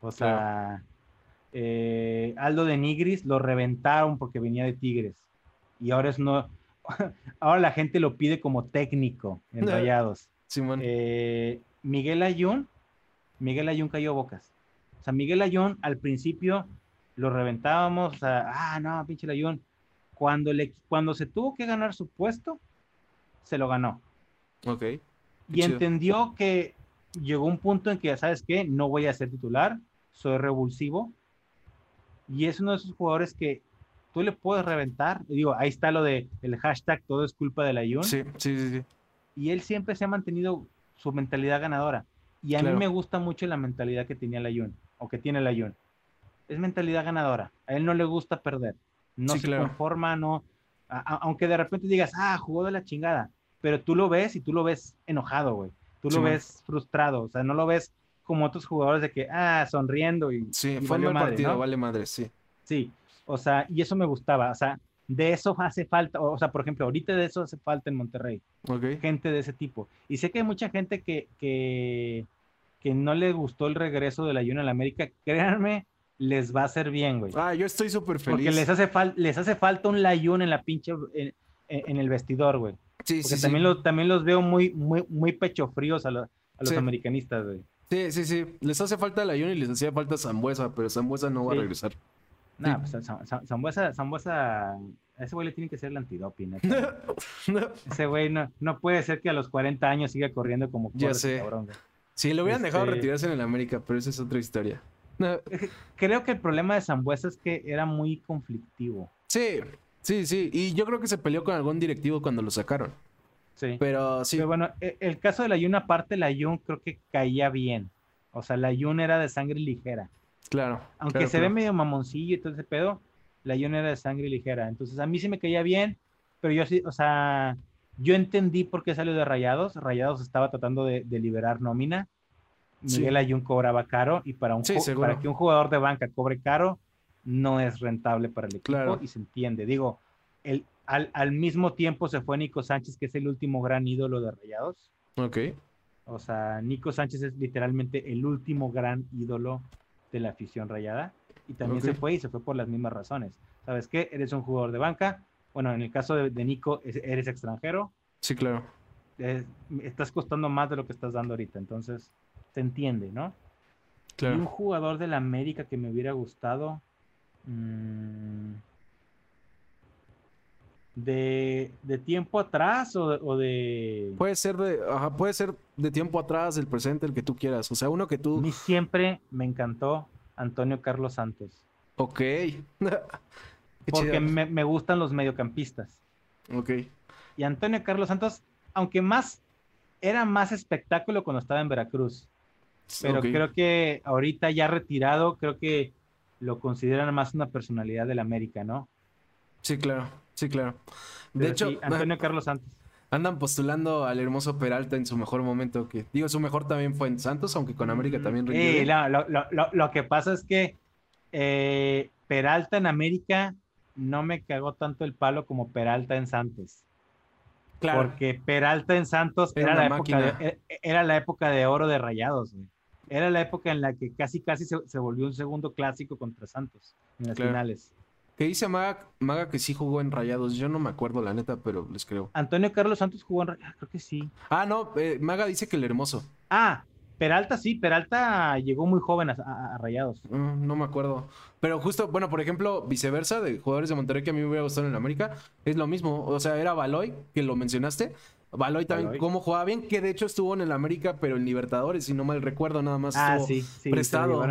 O sea, eh, Aldo de Nigris lo reventaron porque venía de Tigres. Y ahora es no. Ahora la gente lo pide como técnico en Rayados. Simón. Eh, Miguel Ayun, Miguel Ayun cayó bocas. O sea, Miguel Ayun al principio lo reventábamos, o sea, ah, no, pinche Ayun. Cuando, le, cuando se tuvo que ganar su puesto, se lo ganó. ok. Qué Y chido. entendió que llegó un punto en que, ¿sabes qué? No voy a ser titular, soy revulsivo. Y es uno de esos jugadores que tú le puedes reventar. Digo, ahí está lo de el hashtag todo es culpa del Ayun Sí, sí, sí, sí. y él siempre se ha mantenido su mentalidad ganadora. Y a Claro. mí me gusta mucho la mentalidad que tenía la Jun, o que tiene la Jun. Es mentalidad ganadora. A él no le gusta perder. No Sí, se claro. conforma, no. a- a- aunque de repente digas, ah, jugó de la chingada. Pero tú lo ves y tú lo ves enojado, güey. Tú lo ves frustrado. O sea, no lo ves como otros jugadores de que, ah, sonriendo y. Sí, y fue un valió mal madre, partido, ¿no? vale madre, sí. Sí, o sea, y eso me gustaba. O sea, de eso hace falta. O sea, por ejemplo, ahorita de eso hace falta en Monterrey Ok. gente de ese tipo. Y sé que hay mucha gente que, que, que no le gustó el regreso de la Jun a la América. Créanme, les va a hacer bien, güey. Ah, yo estoy súper Porque feliz. les hace, les hace falta un Layun en la pinche, en, en- el vestidor, güey. Sí, Porque sí, también, sí. Los, también los veo muy, muy, muy pecho fríos a, lo- a los americanistas, güey. Sí, sí, sí. Les hace falta la Jun y les hacía falta Zambuesa, pero Zambuesa no va Sí. a regresar. Nah, pues Sam- Sam- Sambuesa, Sambuesa, a ese güey le tiene que ser el antidoping, neta. Ese güey no, no puede ser que a los 40 años siga corriendo como Ya sé. cabrón, güey. Sí, lo hubieran dejado Este- retirarse en el América, pero esa es otra historia. Creo que el problema de Sambuesa es que era muy conflictivo. Sí, sí, sí. Y yo creo que se peleó con algún directivo cuando lo sacaron. Sí. Pero sí, Pero bueno, e- el caso de la Yun, aparte, la Yun creo que caía bien. O sea, la Yun era de sangre ligera. claro. Aunque claro, se ve claro. medio mamoncillo y todo ese pedo, la Yun era de sangre ligera. Entonces, a mí sí me caía bien, pero yo sí, o sea, yo entendí por qué salió de Rayados. Rayados estaba tratando de, de liberar nómina. Sí. Miguel Ayun cobraba caro y para, un Sí, para que un jugador de banca cobre caro, no es rentable para el equipo Claro. y se entiende. Digo, el, al, al mismo tiempo se fue Nico Sánchez, que es el último gran ídolo de Rayados. Ok. O sea, Nico Sánchez es literalmente el último gran ídolo de la afición rayada y también se fue y se fue por las mismas razones. ¿Sabes qué? Eres un jugador de banca. Bueno, en el caso de, de Nico, es- eres extranjero. Sí, claro. estás costando más de lo que estás dando ahorita. Entonces, se entiende, ¿no? Y un Claro. jugador de la América que me hubiera gustado. mm, de, de tiempo atrás o, de- o de. Puede ser de, ajá, puede ser de tiempo atrás, del presente, el que tú quieras. O sea, uno que A tú. mí siempre me encantó Antonio Carlos Santos. Ok. Porque me, me gustan los mediocampistas. Ok. Y Antonio Carlos Santos, aunque más era más espectáculo cuando estaba en Veracruz. Pero creo que ahorita ya retirado, creo que lo consideran más una personalidad del América, ¿no? Sí, claro. Sí, claro. De Pero hecho, sí, Antonio Carlos Santos. andan postulando al hermoso Peralta en su mejor momento. Que digo, su mejor también fue en Santos, aunque con América también rindió Sí, no, lo, lo- lo- lo que pasa es que eh, Peralta en América no me cagó tanto el palo como Peralta en Santos. Claro. Porque Peralta en Santos Era era, la época de, e- era la época de oro de Rayados. güey. Era la época en la que casi casi se, se volvió un segundo clásico contra Santos en las Claro. finales. Que dice Maga, Maga que sí jugó en Rayados. Yo no me acuerdo, la neta, pero les creo. Antonio Carlos Santos jugó en Rayados, creo que sí. Ah, no, eh, Maga dice que el hermoso. Ah, Peralta sí, Peralta llegó muy joven a, a- a Rayados. Mm, no me acuerdo. Pero justo, bueno, por ejemplo, viceversa, de jugadores de Monterrey que a mí me hubiera gustado en el América, es lo mismo. O sea, era Baloy, que lo mencionaste. Baloy también, Baloy. cómo jugaba bien, que de hecho estuvo en el América, pero en Libertadores, si no mal recuerdo, nada más Ah, estuvo sí, sí. prestado.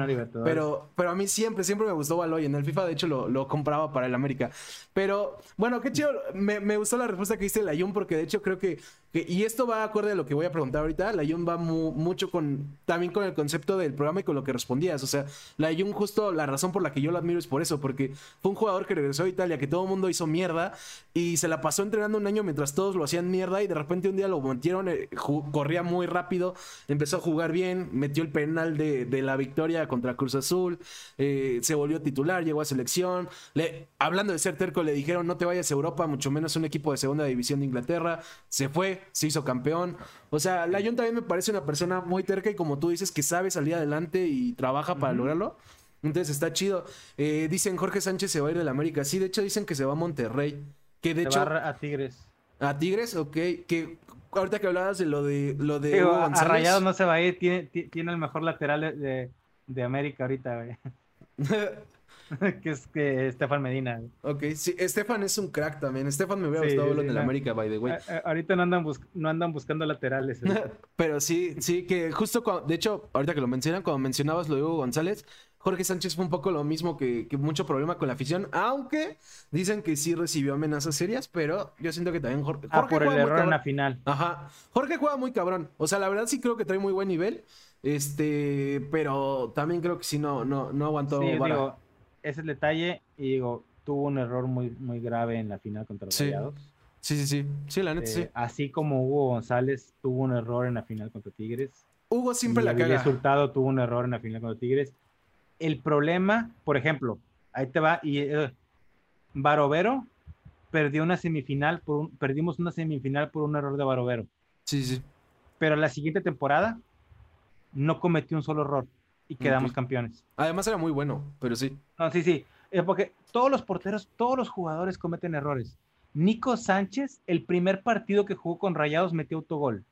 Pero, pero a mí siempre, siempre me gustó Baloy. En el FIFA, de hecho, lo, lo compraba para el América. Pero, bueno, qué chido. Me, me gustó la respuesta que diste de la Jun, porque de hecho creo que- Y esto va acorde a lo que voy a preguntar ahorita. La Jun va mu- mucho con. También con el concepto del programa y con lo que respondías. O sea, la Jun, justo la razón por la que yo lo admiro es por eso. Porque fue un jugador que regresó a Italia, que todo el mundo hizo mierda. Y se la pasó entrenando un año mientras todos lo hacían mierda. Y de repente un día lo metieron, eh, corría muy rápido. Empezó a jugar bien. Metió el penal de, de la victoria contra Cruz Azul. eh, se volvió titular, llegó a selección. Le, hablando de ser terco, le dijeron no te vayas a Europa, mucho menos un equipo de segunda división de Inglaterra. Se fue, se hizo campeón. O sea, Jun también me parece una persona muy terca y como tú dices, que sabe salir adelante y trabaja para lograrlo. Entonces está chido. Eh, dicen Jorge Sánchez se va a ir del América. Sí, de hecho dicen que se va a Monterrey. Que de Se hecho, va a Tigres. a Tigres, ok. Que ahorita que hablabas de lo de lo de Digo, Hugo a. Rayados no se va a ir, tiene, ti- tiene el mejor lateral de, de- de América ahorita, güey. que es que Estefan Medina. ok, sí, Estefan es un crack también. Estefan me hubiera Sí, gustado sí, verlo sí, en el. América, by the way. A- a- ahorita no andan, bus- no andan buscando laterales. ahorita. Pero sí, sí, que justo cuando, de hecho, ahorita que lo mencionan, cuando mencionabas lo de Hugo González, Jorge Sánchez fue un poco lo mismo que, que mucho problema con la afición, aunque dicen que sí recibió amenazas serias, pero yo siento que también Jorge, ah, Jorge por el juega muy error en la final. Ajá. Jorge juega muy cabrón. O sea, la verdad sí creo que trae muy buen nivel. Este, pero también creo que sí no, no, no aguantó Sí, digo, es el detalle. Y digo, tuvo un error muy, muy grave en la final contra los Sí, Rayados. Sí, sí, sí. Sí, la neta, Eh, sí. Así como Hugo González tuvo un error en la final contra Tigres. Hugo siempre y la caga. Hurtado tuvo un error en la final contra Tigres. El problema, por ejemplo, ahí te va, y eh, Barovero perdió una semifinal, por un- perdimos una semifinal por un error de Barovero, Sí, sí. pero la siguiente temporada no cometió un solo error y quedamos Ok. campeones. Además era muy bueno, pero sí. No, sí, sí, eh, porque todos los porteros, todos los jugadores cometen errores. Nico Sánchez, el primer partido que jugó con Rayados, metió autogol.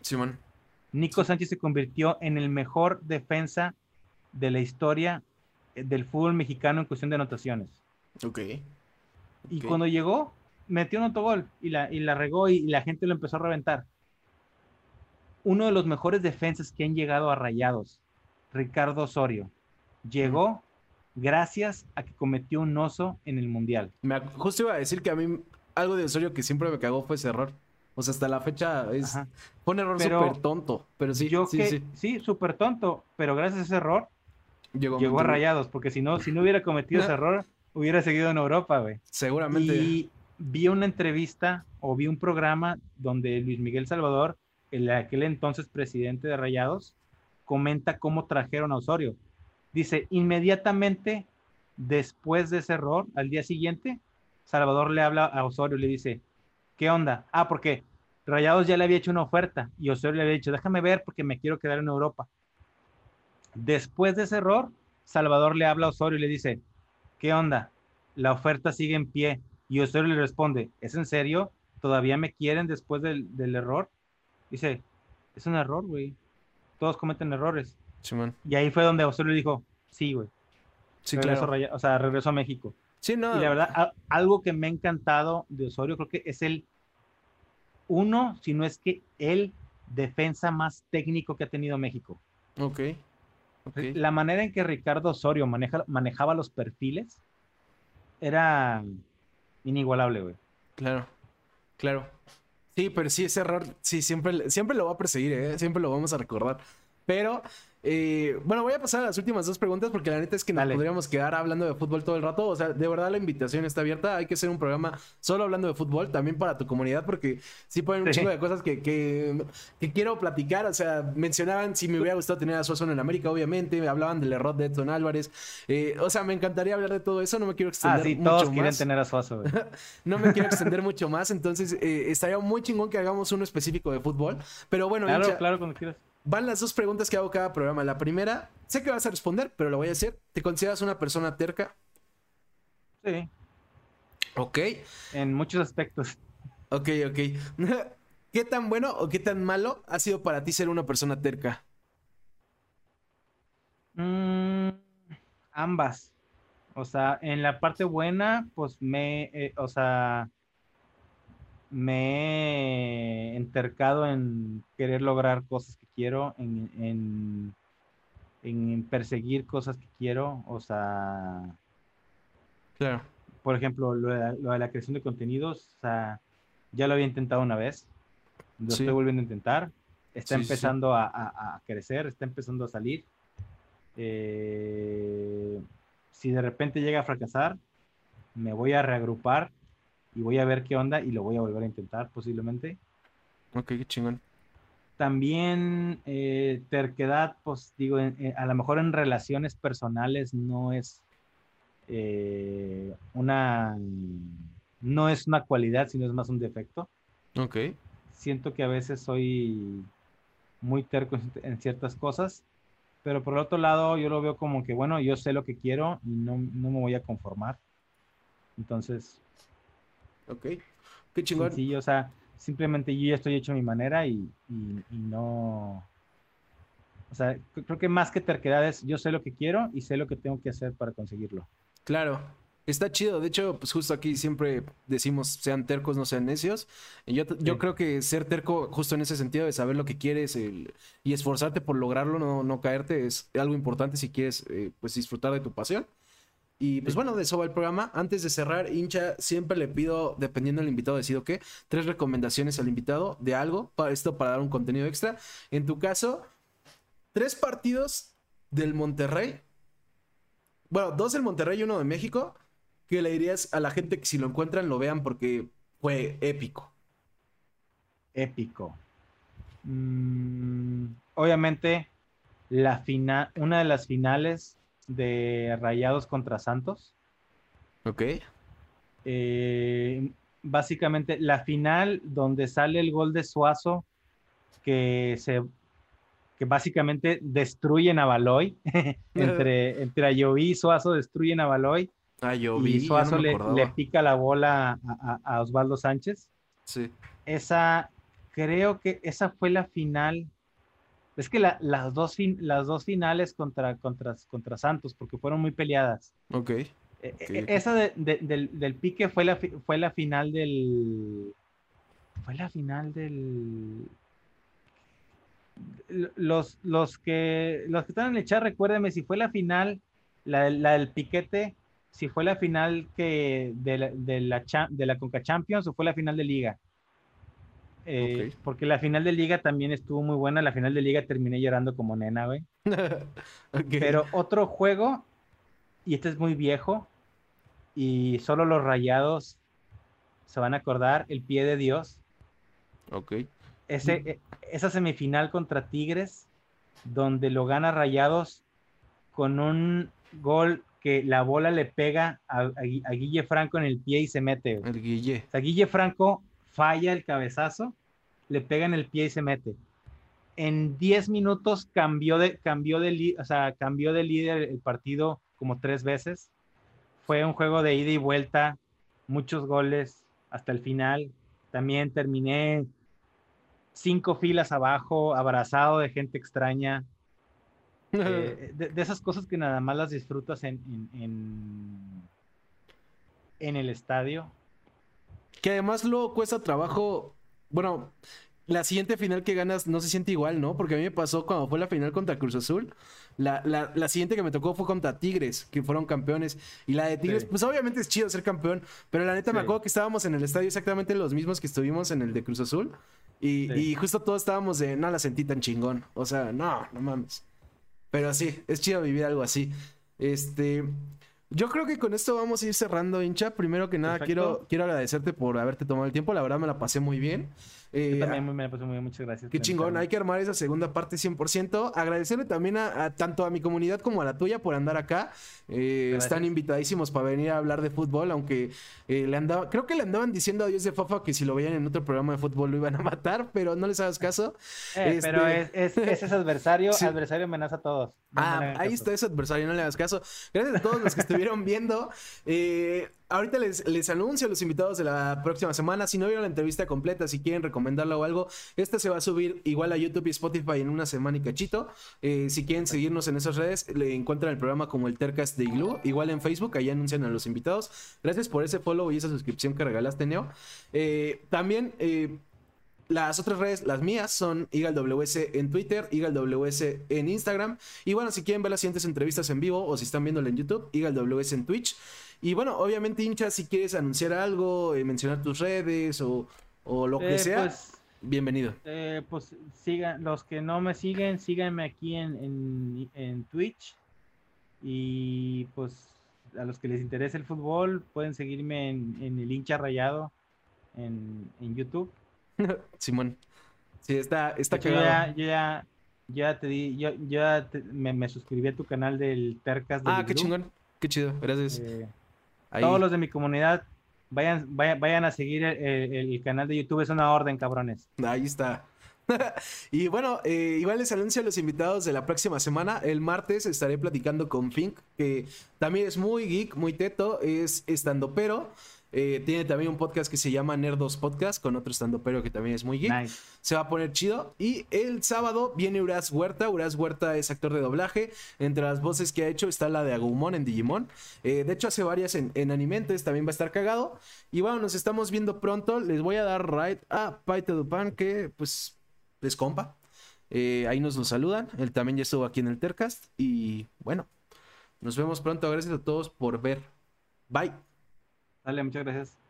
Simón. Nico Sánchez se convirtió en el mejor defensa de la historia eh, del fútbol mexicano en cuestión de anotaciones. Ok. Y Ok. cuando llegó, metió un autogol y la, y la regó y, y la gente lo empezó a reventar. Uno de los mejores defensas que han llegado a Rayados, Ricardo Osorio, llegó gracias a que cometió un oso en el Mundial. Me justo iba a decir que a mí algo de Osorio que siempre me cagó fue ese error. O sea, hasta la fecha es Ajá. fue un error súper tonto. Pero sí, Yo sí, que, sí. sí, súper tonto, pero gracias a ese error Llegó, llegó a. Rayados, porque si no, si no hubiera cometido ese error, hubiera seguido en Europa, güey. Seguramente. Y vi una entrevista o vi un programa donde Luis Miguel Salvador, el aquel entonces presidente de Rayados, comenta cómo trajeron a Osorio. Dice, inmediatamente después de ese error, al día siguiente, Salvador le habla a Osorio y le dice, ¿qué onda? Ah, porque Rayados ya le había hecho una oferta y Osorio le había dicho, déjame ver porque me quiero quedar en Europa. Después de ese error, Salvador le habla a Osorio y le dice, ¿qué onda? La oferta sigue en pie. Y Osorio le responde, ¿es en serio? ¿Todavía me quieren después del, error? Dice, es un error, güey. Todos cometen errores. y ahí fue donde Osorio dijo, sí, güey. Sí, claro. o sea, regreso a México. Sí, no. Y la verdad, algo que me ha encantado de Osorio, creo que es el uno, si no es que el defensa más técnico que ha tenido México. Ok. La manera en que Ricardo Osorio maneja, manejaba los perfiles era inigualable, güey. Claro, claro. Sí, pero sí, ese error, sí, siempre, siempre lo va a perseguir, ¿eh? siempre lo vamos a recordar. Pero eh, bueno, voy a pasar a las últimas dos preguntas porque la neta es que nos podríamos quedar hablando de fútbol todo el rato. O sea, de verdad la invitación está abierta. Hay que hacer un programa solo hablando de fútbol, también para tu comunidad, porque sí ponen un chingo de cosas que, que, quiero platicar. O sea, mencionaban si me hubiera gustado tener a Suazo en América, obviamente. Me hablaban del error de Edson Álvarez. Eh, o sea, me encantaría hablar de todo eso. No me quiero extender ah, sí, mucho todos quieren tener a Suazo. no me quiero extender mucho más. Entonces, eh, estaría muy chingón que hagamos uno específico de fútbol. Pero bueno, claro, claro, cuando quieras. Van las dos preguntas que hago cada programa. La primera, sé que vas a responder, pero lo voy a hacer. ¿Te consideras una persona terca? Sí. Ok. En muchos aspectos. Ok, ok. ¿Qué tan bueno o qué tan malo ha sido para ti ser una persona terca? Mm, ambas. O sea, en la parte buena, pues me, eh, o sea, me he entercado en querer lograr cosas que quiero, en, en, perseguir cosas que quiero, o sea... Claro. Por ejemplo, lo de, la, creación de contenidos, o sea, ya lo había intentado una vez, lo estoy volviendo a intentar, está empezando A, crecer, está empezando a salir. Eh, si de repente llega a fracasar, me voy a reagrupar y voy a ver qué onda y lo voy a volver a intentar posiblemente. Ok, qué chingón. También eh, terquedad, pues digo, a lo mejor en relaciones personales no es eh, una no es una cualidad, sino es más un defecto. Ok. Siento que a veces soy muy terco en ciertas cosas, pero por el otro lado yo lo veo como que, bueno, yo sé lo que quiero y no, no me voy a conformar. Entonces, Ok. Qué chingón. Sí, o sea, simplemente yo ya estoy hecho a mi manera y, no. O sea, creo que más que terquedad es yo sé lo que quiero y sé lo que tengo que hacer para conseguirlo. Claro. Está chido. De hecho, pues justo aquí siempre decimos sean tercos, no sean necios. Yo, yo creo que ser terco, justo en ese sentido, de saber lo que quieres y esforzarte por lograrlo, no, no caerte, es algo importante si quieres eh, pues disfrutar de tu pasión. Y pues bueno, de eso va el programa. Antes de cerrar, hincha, siempre le pido, dependiendo del invitado, decido qué, tres recomendaciones al invitado de algo, para esto para dar un contenido extra. En tu caso, tres partidos del Monterrey. Bueno, dos del Monterrey y uno de México. Que le dirías a la gente que si lo encuentran lo vean porque fue épico. Épico. Mm, obviamente, la una de las finales de Rayados contra Santos. Ok. Eh, básicamente la final donde sale el gol de Suazo que se que básicamente destruyen a Baloy entre, entre Ayoví y Suazo destruyen a Baloy y Suazo le, pica la bola a, Osvaldo Sánchez. Sí. Esa creo que esa fue la final es que las, dos las dos finales contra, contra, contra Santos, porque fueron muy peleadas. Ok. E, e, esa del, pique fue la, fue la final del. Fue la final del. Los, los, que, los que están en el chat, recuérdenme si fue la final, la, del piquete, si fue la final que de la, de la, de la Conca Champions o fue la final de Liga. Eh, porque la final de liga también estuvo muy buena. La final de liga terminé llorando como nena, güey. Pero otro juego, y este es muy viejo, y solo los rayados se van a acordar, el pie de Dios. Ok. Ese, e, esa semifinal contra Tigres, donde lo gana Rayados con un gol que la bola le pega a, Guille Franco en el pie y se mete. El Guille. O sea, Guille Franco falla el cabezazo, le pega en el pie y se mete. en 10 minutos cambió de, cambió de, o sea, cambió de líder el partido como tres veces. Fue un juego de ida y vuelta, muchos goles hasta el final. También terminé cinco filas abajo, abrazado de gente extraña. Eh, de, esas cosas que nada más las disfrutas en, en, en, el estadio. Que además luego cuesta trabajo. Bueno, la siguiente final que ganas no se siente igual, ¿no? Porque a mí me pasó cuando fue la final contra Cruz Azul. La, la, siguiente que me tocó fue contra Tigres, que fueron campeones. Y la de Tigres, pues obviamente es chido ser campeón. Pero la neta me acuerdo que estábamos en el estadio exactamente los mismos que estuvimos en el de Cruz Azul. Y, y justo todos estábamos de, no la sentí tan chingón. O sea, no, no mames. Pero sí, es chido vivir algo así. Este. Yo creo que con esto vamos a ir cerrando, hincha. Primero que nada, quiero, quiero agradecerte por haberte tomado el tiempo. La verdad me la pasé muy bien. Eh, también me pasó muy bien, muchas gracias. Qué chingón, hay que armar esa segunda parte 100%. Agradecerle también a, tanto a mi comunidad como a la tuya por andar acá. Eh, están invitadísimos para venir a hablar de fútbol, aunque eh, le andaba, creo que le andaban diciendo a Dios de Fafa que si lo veían en otro programa de fútbol lo iban a matar, pero no les hagas caso. Pero este, es, es, ese adversario, adversario amenaza a todos. Ah, ahí está ese adversario, no le hagas caso. Gracias a todos los que estuvieron viendo. Eh, Ahorita les, les, anuncio a los invitados de la próxima semana. Si no vieron la entrevista completa, si quieren recomendarla o algo, esta se va a subir igual a YouTube y Spotify en una semana y cachito. Eh, si quieren seguirnos en esas redes, le encuentran el programa como el Tercast de Igloo. Igual en Facebook, ahí anuncian a los invitados. Gracias por ese follow y esa suscripción que regalaste, Neo. Eh, también. Las otras redes, las mías, son IgalWS en Twitter, IgalWS en Instagram. Y bueno, si quieren ver las siguientes entrevistas en vivo o si están viéndolo en YouTube, IgalWS en Twitch. Y bueno, obviamente, hincha, si quieres anunciar algo, eh, mencionar tus redes o, lo que eh, sea, pues, bienvenido. Eh, pues sigan, los que no me siguen, síganme aquí en, en, Twitch. Y pues a los que les interese el fútbol, pueden seguirme en, el hincha rayado en, YouTube. Simón. Sí, está, está yo ya, ya, ya, te di, yo, ya me, suscribí a tu canal del Tercas. ah, qué chingón. Qué chido, gracias. Todos los de mi comunidad, vayan, vayan, a seguir el, canal de YouTube, es una orden, cabrones. Ahí está. y bueno, eh, igual les anuncio a los invitados de la próxima semana. El martes estaré platicando con Fink, que también es muy geek, muy teto, es estando pero. Eh, tiene también un podcast que se llama Nerdos Podcast con otro estando pero que también es muy geek. Se va a poner chido. Y el sábado viene Uras Huerta. Uras Huerta es actor de doblaje. Entre las voces que ha hecho está la de Agumon en Digimon. Eh, de hecho, hace varias en, en Animentes. También va a estar cagado. Y bueno, nos estamos viendo pronto. Les voy a dar right a Paite Dupan, que pues es compa. Eh, ahí nos lo saludan. Él también ya estuvo aquí en el Tercast. Y bueno, nos vemos pronto. Gracias a todos por ver. Bye. Dale, muchas gracias.